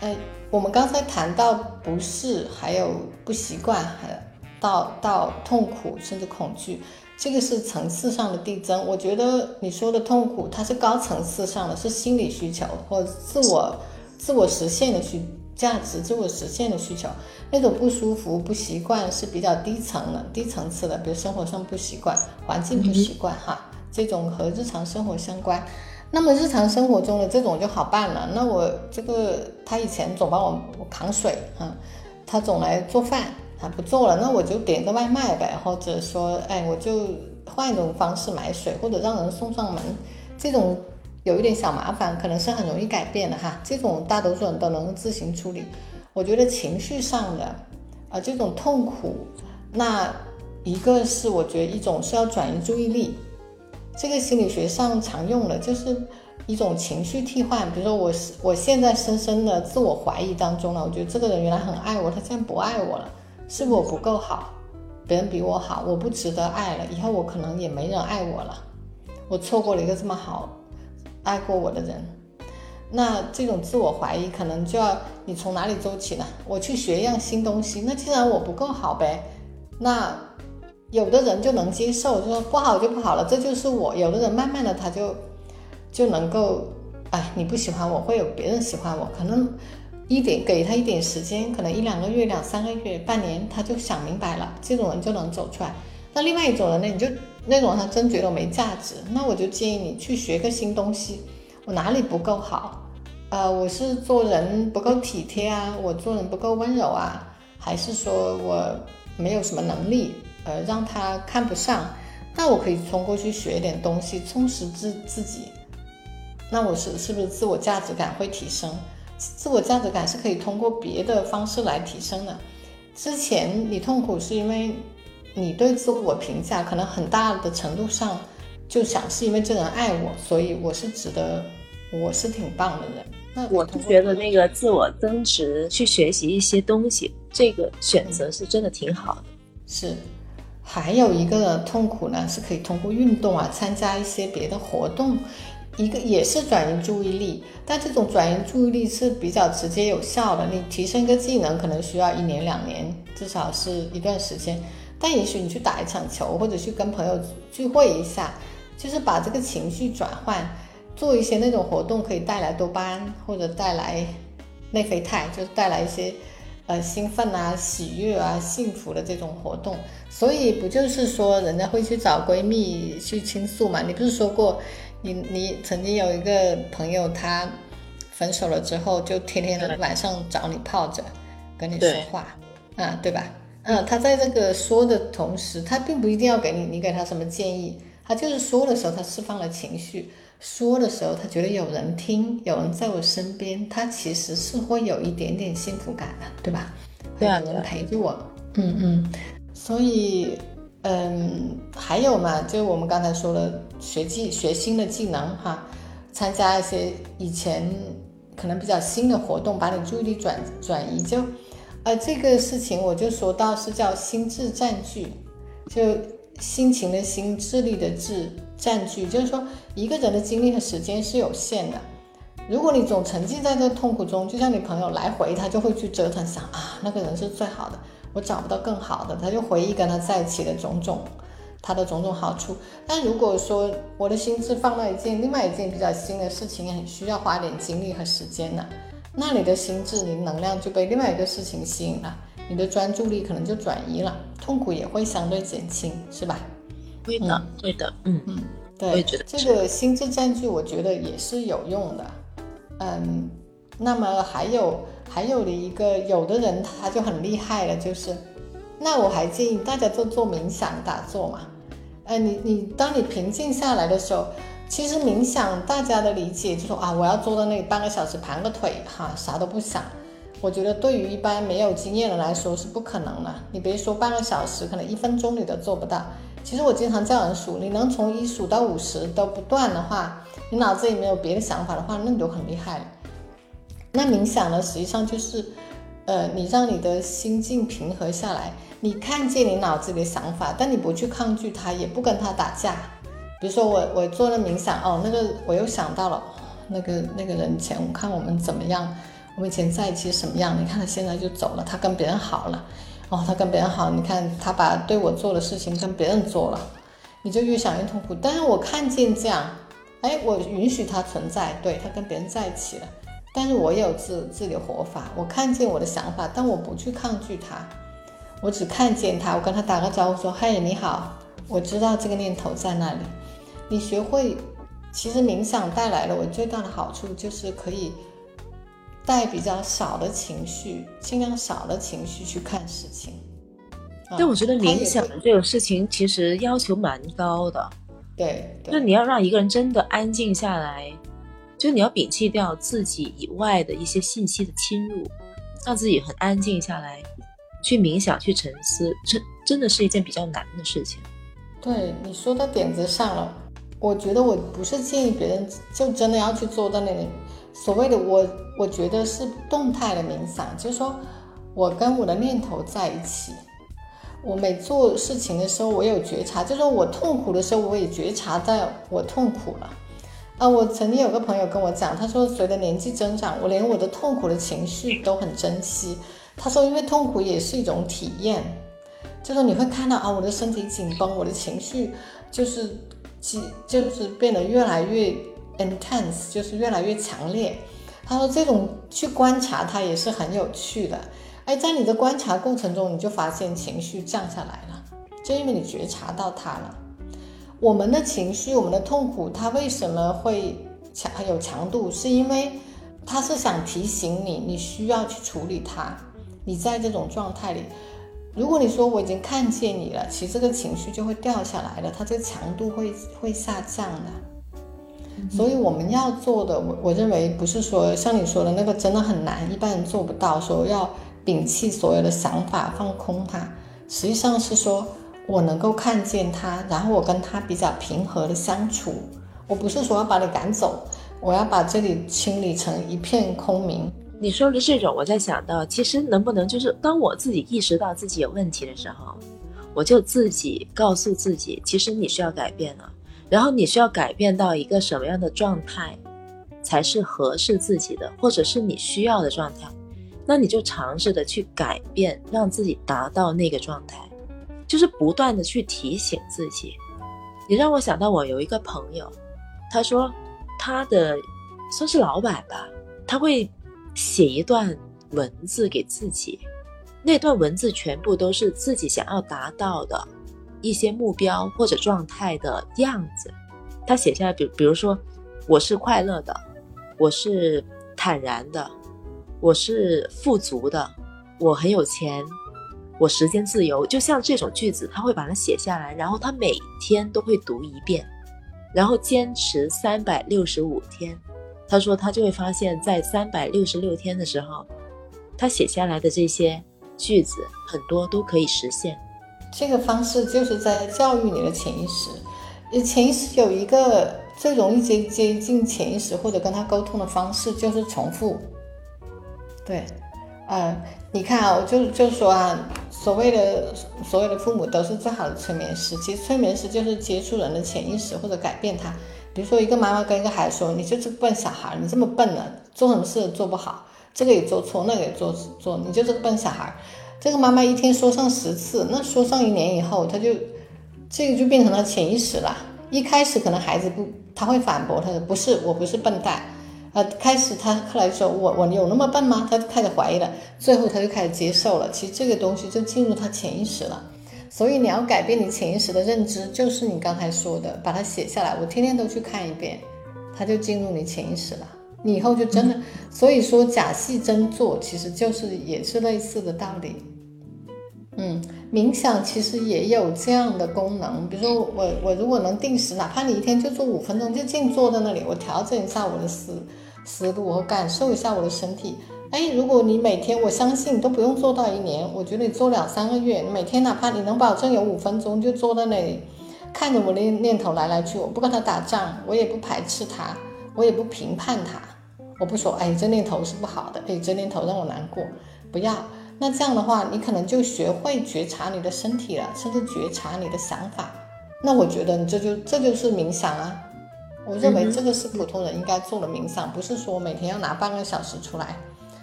呃，我们刚才谈到不适，还有不习惯，还到到痛苦，甚至恐惧，这个是层次上的递增。我觉得你说的痛苦，它是高层次上的，是心理需求或自我自我实现的需价值，自我实现的需求。那种不舒服、不习惯是比较低层的、低层次的，比如生活上不习惯、环境不习惯，哈，这种和日常生活相关。那么日常生活中的这种就好办了。那我这个他以前总帮我扛水，啊，他总来做饭，他不做了，那我就点个外卖呗，或者说，哎，我就换一种方式买水，或者让人送上门。这种有一点小麻烦，可能是很容易改变的哈。这种大多数人都能自行处理。我觉得情绪上的，啊，这种痛苦，那一个是我觉得一种是要转移注意力，这个心理学上常用的，就是一种情绪替换。比如说我是我现在深深的自我怀疑当中了，我觉得这个人原来很爱我，他现在不爱我了，是我不够好，别人比我好，我不值得爱了，以后我可能也没人爱我了，我错过了一个这么好爱过我的人。那这种自我怀疑可能就要你从哪里做起呢？我去学一样新东西。那既然我不够好呗，那有的人就能接受，就说不好就不好了，这就是我。有的人慢慢的他就就能够，哎，你不喜欢我会有别人喜欢我，可能一点给他一点时间，可能一两个月、两三个月、半年，他就想明白了，这种人就能走出来。那另外一种人呢，你就那种他真觉得我没价值，那我就建议你去学个新东西。我哪里不够好？呃，我是做人不够体贴啊，我做人不够温柔啊，还是说我没有什么能力，呃，让他看不上？那我可以通过去学一点东西，充实自自己。那我是是不是自我价值感会提升？自我价值感是可以通过别的方式来提升的。之前你痛苦是因为你对自我评价可能很大的程度上就想是因为这人爱我，所以我是值得，我是挺棒的人。那我是觉得那个自我增值，去学习一些东西，这个选择是真的挺好的。是，还有一个痛苦呢，是可以通过运动啊，参加一些别的活动，一个也是转移注意力，但这种转移注意力是比较直接有效的。你提升一个技能可能需要一年两年，至少是一段时间，但也许你去打一场球，或者去跟朋友聚会一下，就是把这个情绪转换。做一些那种活动可以带来多巴胺或者带来内啡肽，就是带来一些呃兴奋啊、喜悦啊、幸福的这种活动。所以不就是说人家会去找闺蜜去倾诉嘛？你不是说过你你曾经有一个朋友，他分手了之后就天天晚上找你泡着跟你说话，啊，对吧？嗯，他在这个说的同时，他并不一定要给你你给他什么建议，他就是说的时候他释放了情绪。说的时候，他觉得有人听，有人在我身边，他其实是会有一点点幸福感的，对吧？对啊，有人陪着我，嗯嗯。所以，嗯，还有嘛，就我们刚才说了，学技学新的技能哈，参加一些以前可能比较新的活动，把你注意力转转移。就，呃，这个事情我就说到是叫心智占据，就心情的心，智力的智。占据就是说，一个人的精力和时间是有限的。如果你总沉浸在这痛苦中，就像你朋友来回，他就会去折腾，想啊，那个人是最好的，我找不到更好的，他就回忆跟他在一起的种种，他的种种好处。但如果说我的心智放到一件另外一件比较新的事情，很需要花点精力和时间的，那你的心智，你能量就被另外一个事情吸引了，你的专注力可能就转移了，痛苦也会相对减轻，是吧？对的，对的，嗯。嗯，对，这个心智占据，我觉得也是有用的，嗯，那么还有还有的一个，有的人他就很厉害了，就是，那我还建议大家做做冥想打坐嘛，呃，你你当你平静下来的时候，其实冥想大家的理解就说啊，我要坐在那里半个小时盘个腿哈，啥都不想，我觉得对于一般没有经验的来说是不可能的，你别说半个小时，可能一分钟你都做不到。其实我经常叫人数，你能从一数到五十都不断的话，你脑子里没有别的想法的话，那你就很厉害。那冥想呢，实际上就是呃，你让你的心境平和下来，你看见你脑子里的想法，但你不去抗拒它，也不跟它打架。比如说我我做了冥想，哦，那个我又想到了那个那个人前，我看我们怎么样，我们以前在一起什么样？你看他现在就走了，他跟别人好了，哦，他跟别人好，你看他把对我做的事情跟别人做了，你就越想越痛苦。但是我看见这样，哎，我允许他存在，对他跟别人在一起了。但是我有自自己的活法，我看见我的想法，但我不去抗拒他，我只看见他，我跟他打个招呼说：“嗨，你好，我知道这个念头在那里。”你学会，其实冥想带来了我最大的好处就是可以带比较少的情绪，尽量少的情绪去看事情。但我觉得冥想这个事情其实要求蛮高的，对，就你要让一个人真的安静下来。就你要摒弃掉自己以外的一些信息的侵入，让自己很安静下来，去冥想、去沉思，这真的是一件比较难的事情。对你说到点子上了，我觉得我不是建议别人就真的要去做到那里。所谓的我，我觉得是动态的冥想，就是说我跟我的念头在一起，我每做事情的时候，我有觉察，就是说我痛苦的时候，我也觉察到我痛苦了。啊，我曾经有个朋友跟我讲，他说随着年纪增长，我连我的痛苦的情绪都很珍惜。他说，因为痛苦也是一种体验，就说你会看到啊，我的身体紧绷，我的情绪就是其就是变得越来越 intense，就是越来越强烈。他说这种去观察它也是很有趣的。哎，在你的观察过程中，你就发现情绪降下来了，就因为你觉察到它了。我们的情绪，我们的痛苦，它为什么会强很有强度？是因为它是想提醒你，你需要去处理它。你在这种状态里，如果你说我已经看见你了，其实这个情绪就会掉下来了，它这个强度会会下降的。所以我们要做的，我我认为不是说像你说的那个真的很难，一般人做不到，说要摒弃所有的想法，放空它，实际上是说。我能够看见他，然后我跟他比较平和的相处。我不是说要把你赶走，我要把这里清理成一片空明。你说的这种，我在想到，其实能不能就是当我自己意识到自己有问题的时候，我就自己告诉自己，其实你需要改变了。然后你需要改变到一个什么样的状态，才是合适自己的，或者是你需要的状态，那你就尝试的去改变，让自己达到那个状态。就是不断的去提醒自己，你让我想到我有一个朋友，他说他的算是老板吧，他会写一段文字给自己，那段文字全部都是自己想要达到的一些目标或者状态的样子。他写下来，比比如说我是快乐的，我是坦然的，我是富足的，我很有钱。我时间自由，就像这种句子，他会把它写下来，然后他每天都会读一遍，然后坚持三百六十五天。他说他就会发现，在三百六十六天的时候，他写下来的这些句子很多都可以实现。这个方式就是在教育你的潜意识。潜意识有一个最容易接接近潜意识或者跟他沟通的方式，就是重复。对，呃。你看啊，我就就说啊，所谓的所有的父母都是最好的催眠师。其实催眠师就是接触人的潜意识或者改变他。比如说，一个妈妈跟一个孩子说：“你就是笨小孩，你这么笨呢，做什么事做不好，这个也做错，那个也做做，你就是个笨小孩。”这个妈妈一天说上十次，那说上一年以后，他就这个就变成了潜意识了。一开始可能孩子不，他会反驳，他说：“不是，我不是笨蛋。”呃，开始他后来说我我有那么笨吗？他就开始怀疑了，最后他就开始接受了。其实这个东西就进入他潜意识了，所以你要改变你潜意识的认知，就是你刚才说的，把它写下来，我天天都去看一遍，它就进入你潜意识了。你以后就真的，所以说假戏真做，其实就是也是类似的道理。嗯，冥想其实也有这样的功能，比如说我我如果能定时，哪怕你一天就做五分钟，就静坐在那里，我调整一下我的思。思路和感受一下我的身体。哎，如果你每天，我相信都不用做到一年，我觉得你做两三个月，每天哪怕你能保证有五分钟，就坐在那里，看着我的念头来来去，我不跟他打仗，我也不排斥他，我也不评判他，我不说，哎，这念头是不好的，哎，这念头让我难过，不要。那这样的话，你可能就学会觉察你的身体了，甚至觉察你的想法。那我觉得你这就这就是冥想啊。我认为这个是普通人应该做的冥想，不是说每天要拿半个小时出来，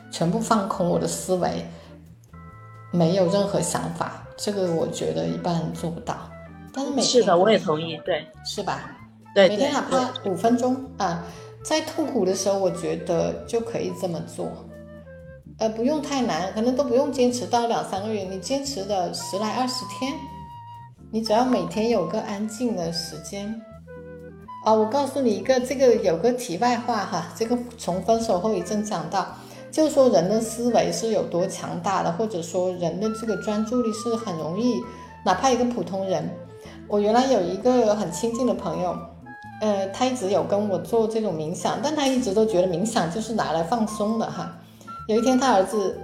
全部放空我的思维，没有任何想法。这个我觉得一般人做不到。但是每天是的，我也同意，对，是吧？对，每天哪怕五分钟啊，在痛苦的时候，我觉得就可以这么做。呃，不用太难，可能都不用坚持到两三个月，你坚持的十来二十天，你只要每天有个安静的时间。啊，我告诉你一个，这个有个题外话哈，这个从分手后遗症讲到，就说人的思维是有多强大的，或者说人的这个专注力是很容易，哪怕一个普通人，我原来有一个很亲近的朋友，呃，他一直有跟我做这种冥想，但他一直都觉得冥想就是拿来放松的哈。有一天他儿子，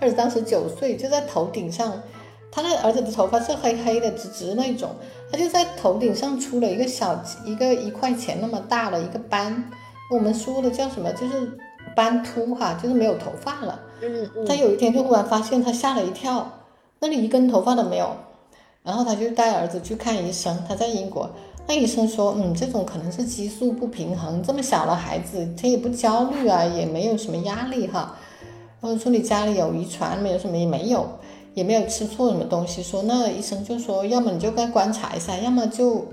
儿子当时九岁，就在头顶上。他那儿子的头发是黑黑的、直直那种，他就在头顶上出了一个小一个一块钱那么大的一个斑，我们说的叫什么？就是斑秃哈，就是没有头发了。嗯嗯。他有一天就忽然发现，他吓了一跳，那里一根头发都没有。然后他就带儿子去看医生，他在英国，那医生说，嗯，这种可能是激素不平衡，这么小的孩子他也不焦虑啊，也没有什么压力哈。然后说你家里有遗传没有什么也没有。也没有吃错什么东西，说那医生就说，要么你就该观察一下，要么就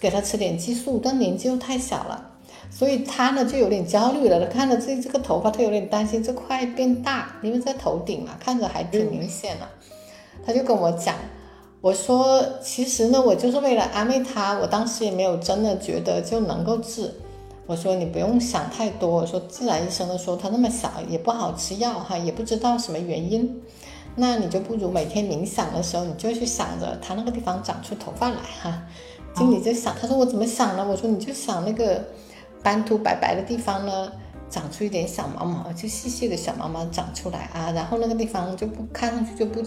给他吃点激素，但年纪又太小了，所以他呢就有点焦虑了。他看着这这个头发，他有点担心这块变大，因为在头顶嘛，看着还挺明显的。他就跟我讲，我说其实呢，我就是为了安慰他，我当时也没有真的觉得就能够治。我说你不用想太多，我说自然医生都说他那么小也不好吃药哈，也不知道什么原因。那你就不如每天冥想的时候，你就去想着他那个地方长出头发来哈。经理就想，他说我怎么想呢？我说你就想那个斑秃白白的地方呢，长出一点小毛毛，就细细的小毛毛长出来啊，然后那个地方就不看上去就不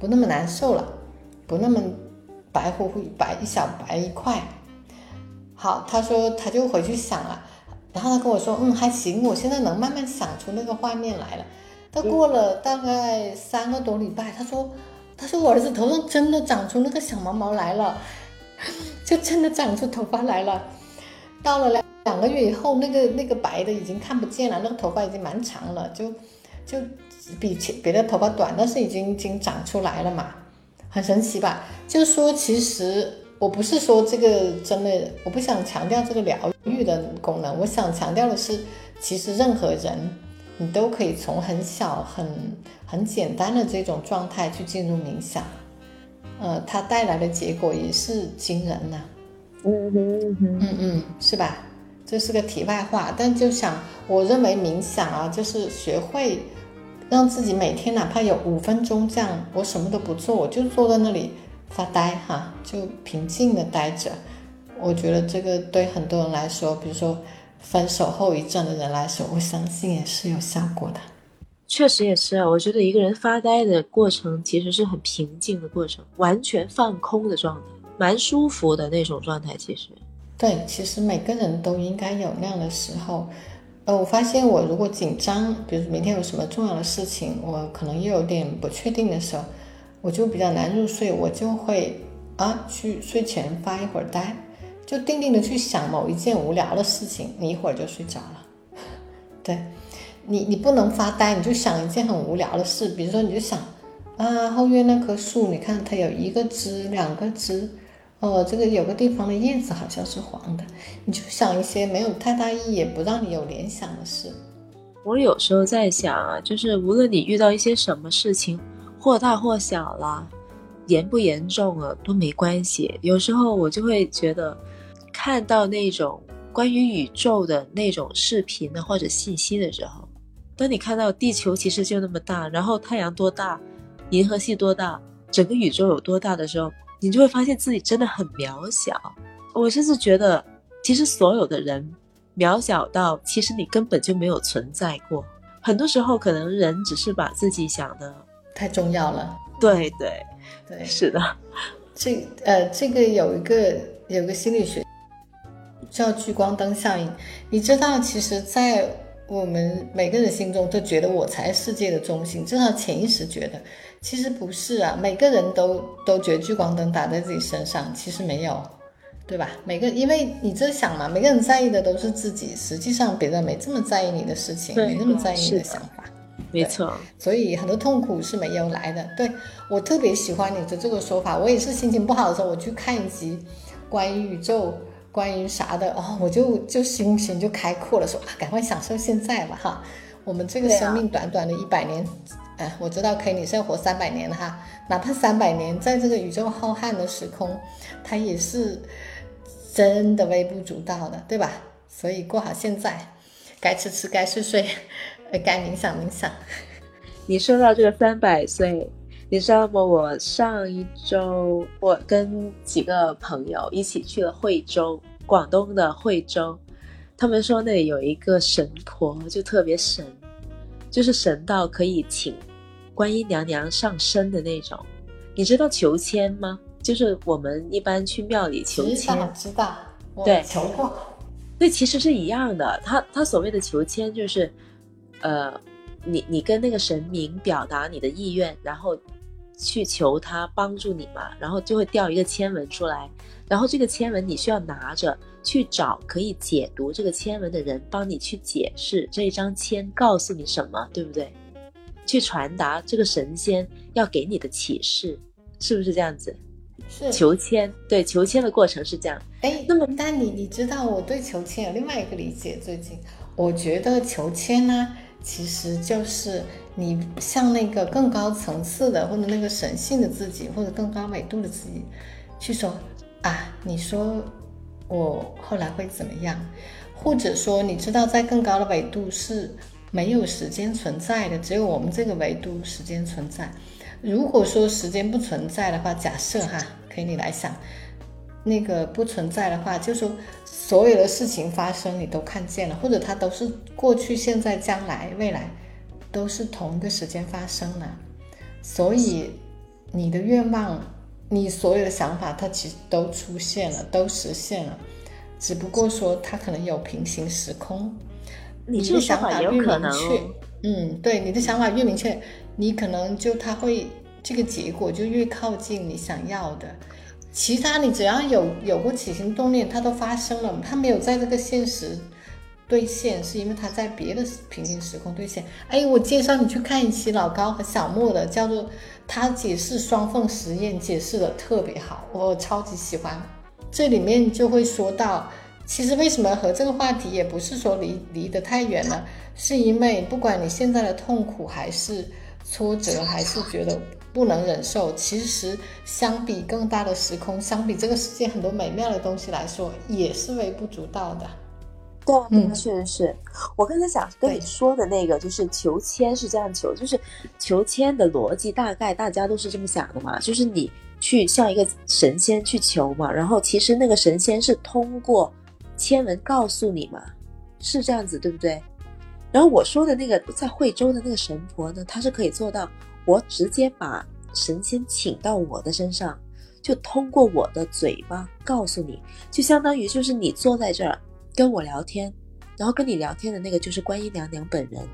不那么难受了，不那么白乎乎白一小白一块。好，他说他就回去想了，然后他跟我说，嗯，还行，我现在能慢慢想出那个画面来了。他过了大概三个多礼拜，他说：“他说我儿子头上真的长出那个小毛毛来了，就真的长出头发来了。到了两两个月以后，那个那个白的已经看不见了，那个头发已经蛮长了，就就比前别的头发短，但是已经已经长出来了嘛，很神奇吧？就是说，其实我不是说这个真的，我不想强调这个疗愈的功能，我想强调的是，其实任何人。”你都可以从很小、很很简单的这种状态去进入冥想，呃，它带来的结果也是惊人的。嗯嗯嗯嗯，是吧？这是个题外话，但就想，我认为冥想啊，就是学会让自己每天哪怕有五分钟这样，我什么都不做，我就坐在那里发呆哈，就平静的待着。我觉得这个对很多人来说，比如说。分手后遗症的人来说，我相信也是有效果的。确实也是啊，我觉得一个人发呆的过程其实是很平静的过程，完全放空的状态，蛮舒服的那种状态。其实，对，其实每个人都应该有那样的时候。呃，我发现我如果紧张，比如明天有什么重要的事情，我可能又有点不确定的时候，我就比较难入睡，我就会啊去睡前发一会儿呆。就定定的去想某一件无聊的事情，你一会儿就睡着了。对，你你不能发呆，你就想一件很无聊的事，比如说你就想啊后院那棵树，你看它有一个枝两个枝，哦这个有个地方的叶子好像是黄的，你就想一些没有太大意义，也不让你有联想的事。我有时候在想啊，就是无论你遇到一些什么事情，或大或小啦，严不严重了都没关系。有时候我就会觉得。看到那种关于宇宙的那种视频呢，或者信息的时候，当你看到地球其实就那么大，然后太阳多大，银河系多大，整个宇宙有多大的时候，你就会发现自己真的很渺小。我甚至觉得，其实所有的人渺小到，其实你根本就没有存在过。很多时候，可能人只是把自己想的太重要了。对对对，是的。这呃，这个有一个有个心理学。叫聚光灯效应，你知道，其实，在我们每个人心中都觉得我才是世界的中心，至少潜意识觉得，其实不是啊。每个人都都觉得聚光灯打在自己身上，其实没有，对吧？每个因为你这想嘛，每个人在意的都是自己，实际上别人没这么在意你的事情，没那么在意你的想法。没错，所以很多痛苦是没有来的。对我特别喜欢你的这个说法，我也是心情不好的时候，我去看一集关于宇宙。关于啥的哦，我就就心情就开阔了，说啊，赶快享受现在吧哈。我们这个生命短短的一百年，哎，我知道可以，你是要活三百年哈，哪怕三百年，在这个宇宙浩瀚的时空，它也是真的微不足道的，对吧？所以过好现在，该吃吃，该睡睡，该冥想冥想。你说到这个三百岁。你知道吗？我上一周我跟几个朋友一起去了惠州，广东的惠州。他们说那里有一个神婆，就特别神，就是神到可以请观音娘娘上身的那种。你知道求签吗？就是我们一般去庙里求签，知道，对，求过。对其实是一样的。他他所谓的求签就是，呃，你你跟那个神明表达你的意愿，然后。去求他帮助你嘛，然后就会掉一个签文出来，然后这个签文你需要拿着去找可以解读这个签文的人，帮你去解释这一张签告诉你什么，对不对？去传达这个神仙要给你的启示，是不是这样子？是求签，对，求签的过程是这样。哎，那么但你你知道我对求签有另外一个理解，最近我觉得求签呢。其实就是你向那个更高层次的，或者那个神性的自己，或者更高维度的自己，去说啊，你说我后来会怎么样？或者说，你知道在更高的维度是没有时间存在的，只有我们这个维度时间存在。如果说时间不存在的话，假设哈，可以你来想。那个不存在的话，就说所有的事情发生你都看见了，或者它都是过去、现在、将来、未来都是同一个时间发生的，所以你的愿望、你所有的想法，它其实都出现了，都实现了，只不过说它可能有平行时空。你的想法越明确，嗯，对，你的想法越明确，你可能就它会这个结果就越靠近你想要的。其他你只要有有过起心动念，它都发生了，它没有在这个现实兑现，是因为它在别的平行时空兑现。哎，我介绍你去看一期老高和小莫的，叫做他解释双缝实验，解释的特别好，我超级喜欢。这里面就会说到，其实为什么和这个话题也不是说离离得太远了，是因为不管你现在的痛苦还是挫折，还是觉得。不能忍受，其实相比更大的时空，相比这个世界很多美妙的东西来说，也是微不足道的。对，嗯，确实是我刚才想跟你说的那个，就是求签是这样求，就是求签的逻辑大概大家都是这么想的嘛，就是你去向一个神仙去求嘛，然后其实那个神仙是通过签文告诉你嘛，是这样子对不对？然后我说的那个在惠州的那个神婆呢，她是可以做到。我直接把神仙请到我的身上，就通过我的嘴巴告诉你，就相当于就是你坐在这儿跟我聊天，然后跟你聊天的那个就是观音娘娘本人，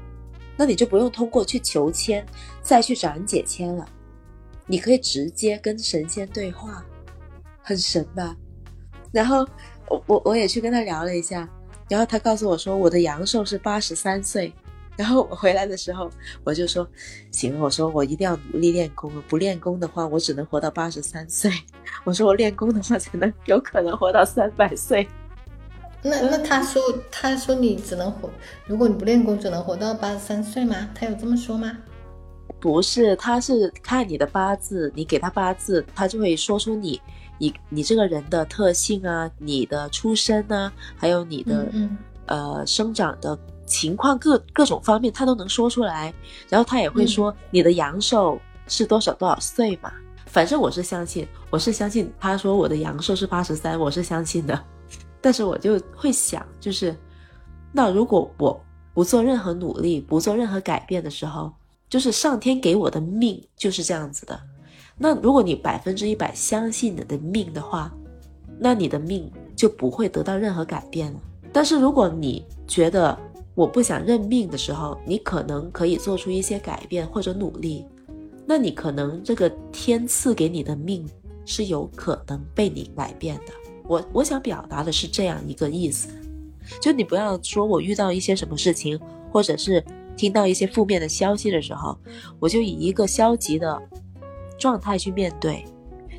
那你就不用通过去求签再去找人解签了，你可以直接跟神仙对话，很神吧？然后我我我也去跟他聊了一下，然后他告诉我说我的阳寿是八十三岁。然后我回来的时候，我就说，行，我说我一定要努力练功不练功的话，我只能活到八十三岁。我说我练功的话，才能有可能活到三百岁。那那他说，他说你只能活，如果你不练功，只能活到八十三岁吗？他有这么说吗？不是，他是看你的八字，你给他八字，他就会说出你，你你这个人的特性啊，你的出身啊，还有你的呃生长的。情况各各种方面他都能说出来，然后他也会说你的阳寿是多少多少岁嘛。反正我是相信，我是相信他说我的阳寿是八十三，我是相信的。但是我就会想，就是那如果我不做任何努力，不做任何改变的时候，就是上天给我的命就是这样子的。那如果你百分之一百相信你的命的话，那你的命就不会得到任何改变了。但是如果你觉得，我不想认命的时候，你可能可以做出一些改变或者努力。那你可能这个天赐给你的命是有可能被你改变的。我我想表达的是这样一个意思，就你不要说我遇到一些什么事情，或者是听到一些负面的消息的时候，我就以一个消极的状态去面对。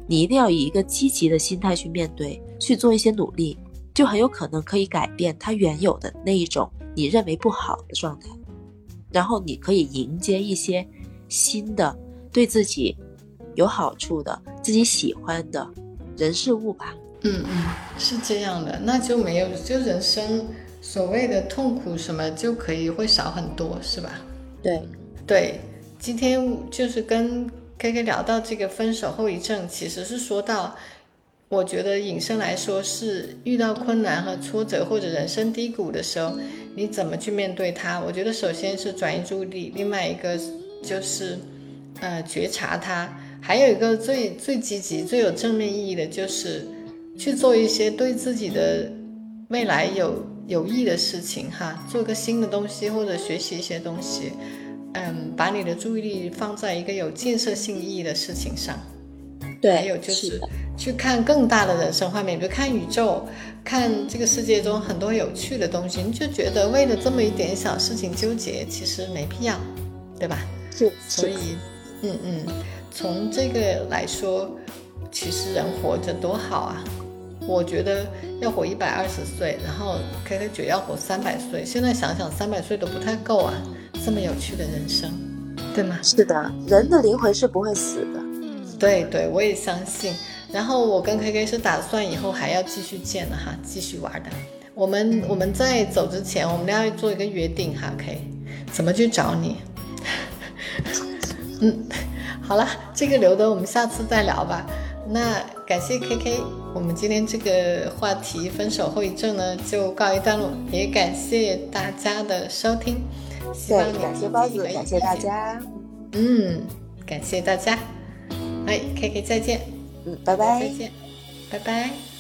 你一定要以一个积极的心态去面对，去做一些努力，就很有可能可以改变它原有的那一种你认为不好的状态，然后你可以迎接一些新的对自己有好处的、自己喜欢的人事物吧。嗯嗯，是这样的，那就没有就人生所谓的痛苦什么就可以会少很多，是吧？对对，今天就是跟。K K 聊到这个分手后遗症，其实是说到，我觉得引申来说是遇到困难和挫折或者人生低谷的时候，你怎么去面对它？我觉得首先是转移注意力，另外一个就是呃觉察它，还有一个最最积极、最有正面意义的就是去做一些对自己的未来有有益的事情哈，做个新的东西或者学习一些东西。嗯，把你的注意力放在一个有建设性意义的事情上。对，还有就是去看更大的人生画面，比如看宇宙，看这个世界中很多有趣的东西，你就觉得为了这么一点小事情纠结，其实没必要，对吧？是。所以，嗯嗯，从这个来说，其实人活着多好啊！我觉得要活一百二十岁，然后 K K 九要活三百岁，现在想想三百岁都不太够啊。这么有趣的人生，对吗？是的，人的灵魂是不会死的。对对，我也相信。然后我跟 K K 是打算以后还要继续见的哈，继续玩的。我们我们在走之前，我们要做一个约定哈，K，怎么去找你？嗯，好了，这个留的我们下次再聊吧。那感谢 K K，我们今天这个话题分手后遗症呢就告一段落，也感谢大家的收听。希望你，感谢包子，感谢大家。嗯，感谢大家。哎，K K 再见。嗯，拜拜。再见，拜拜。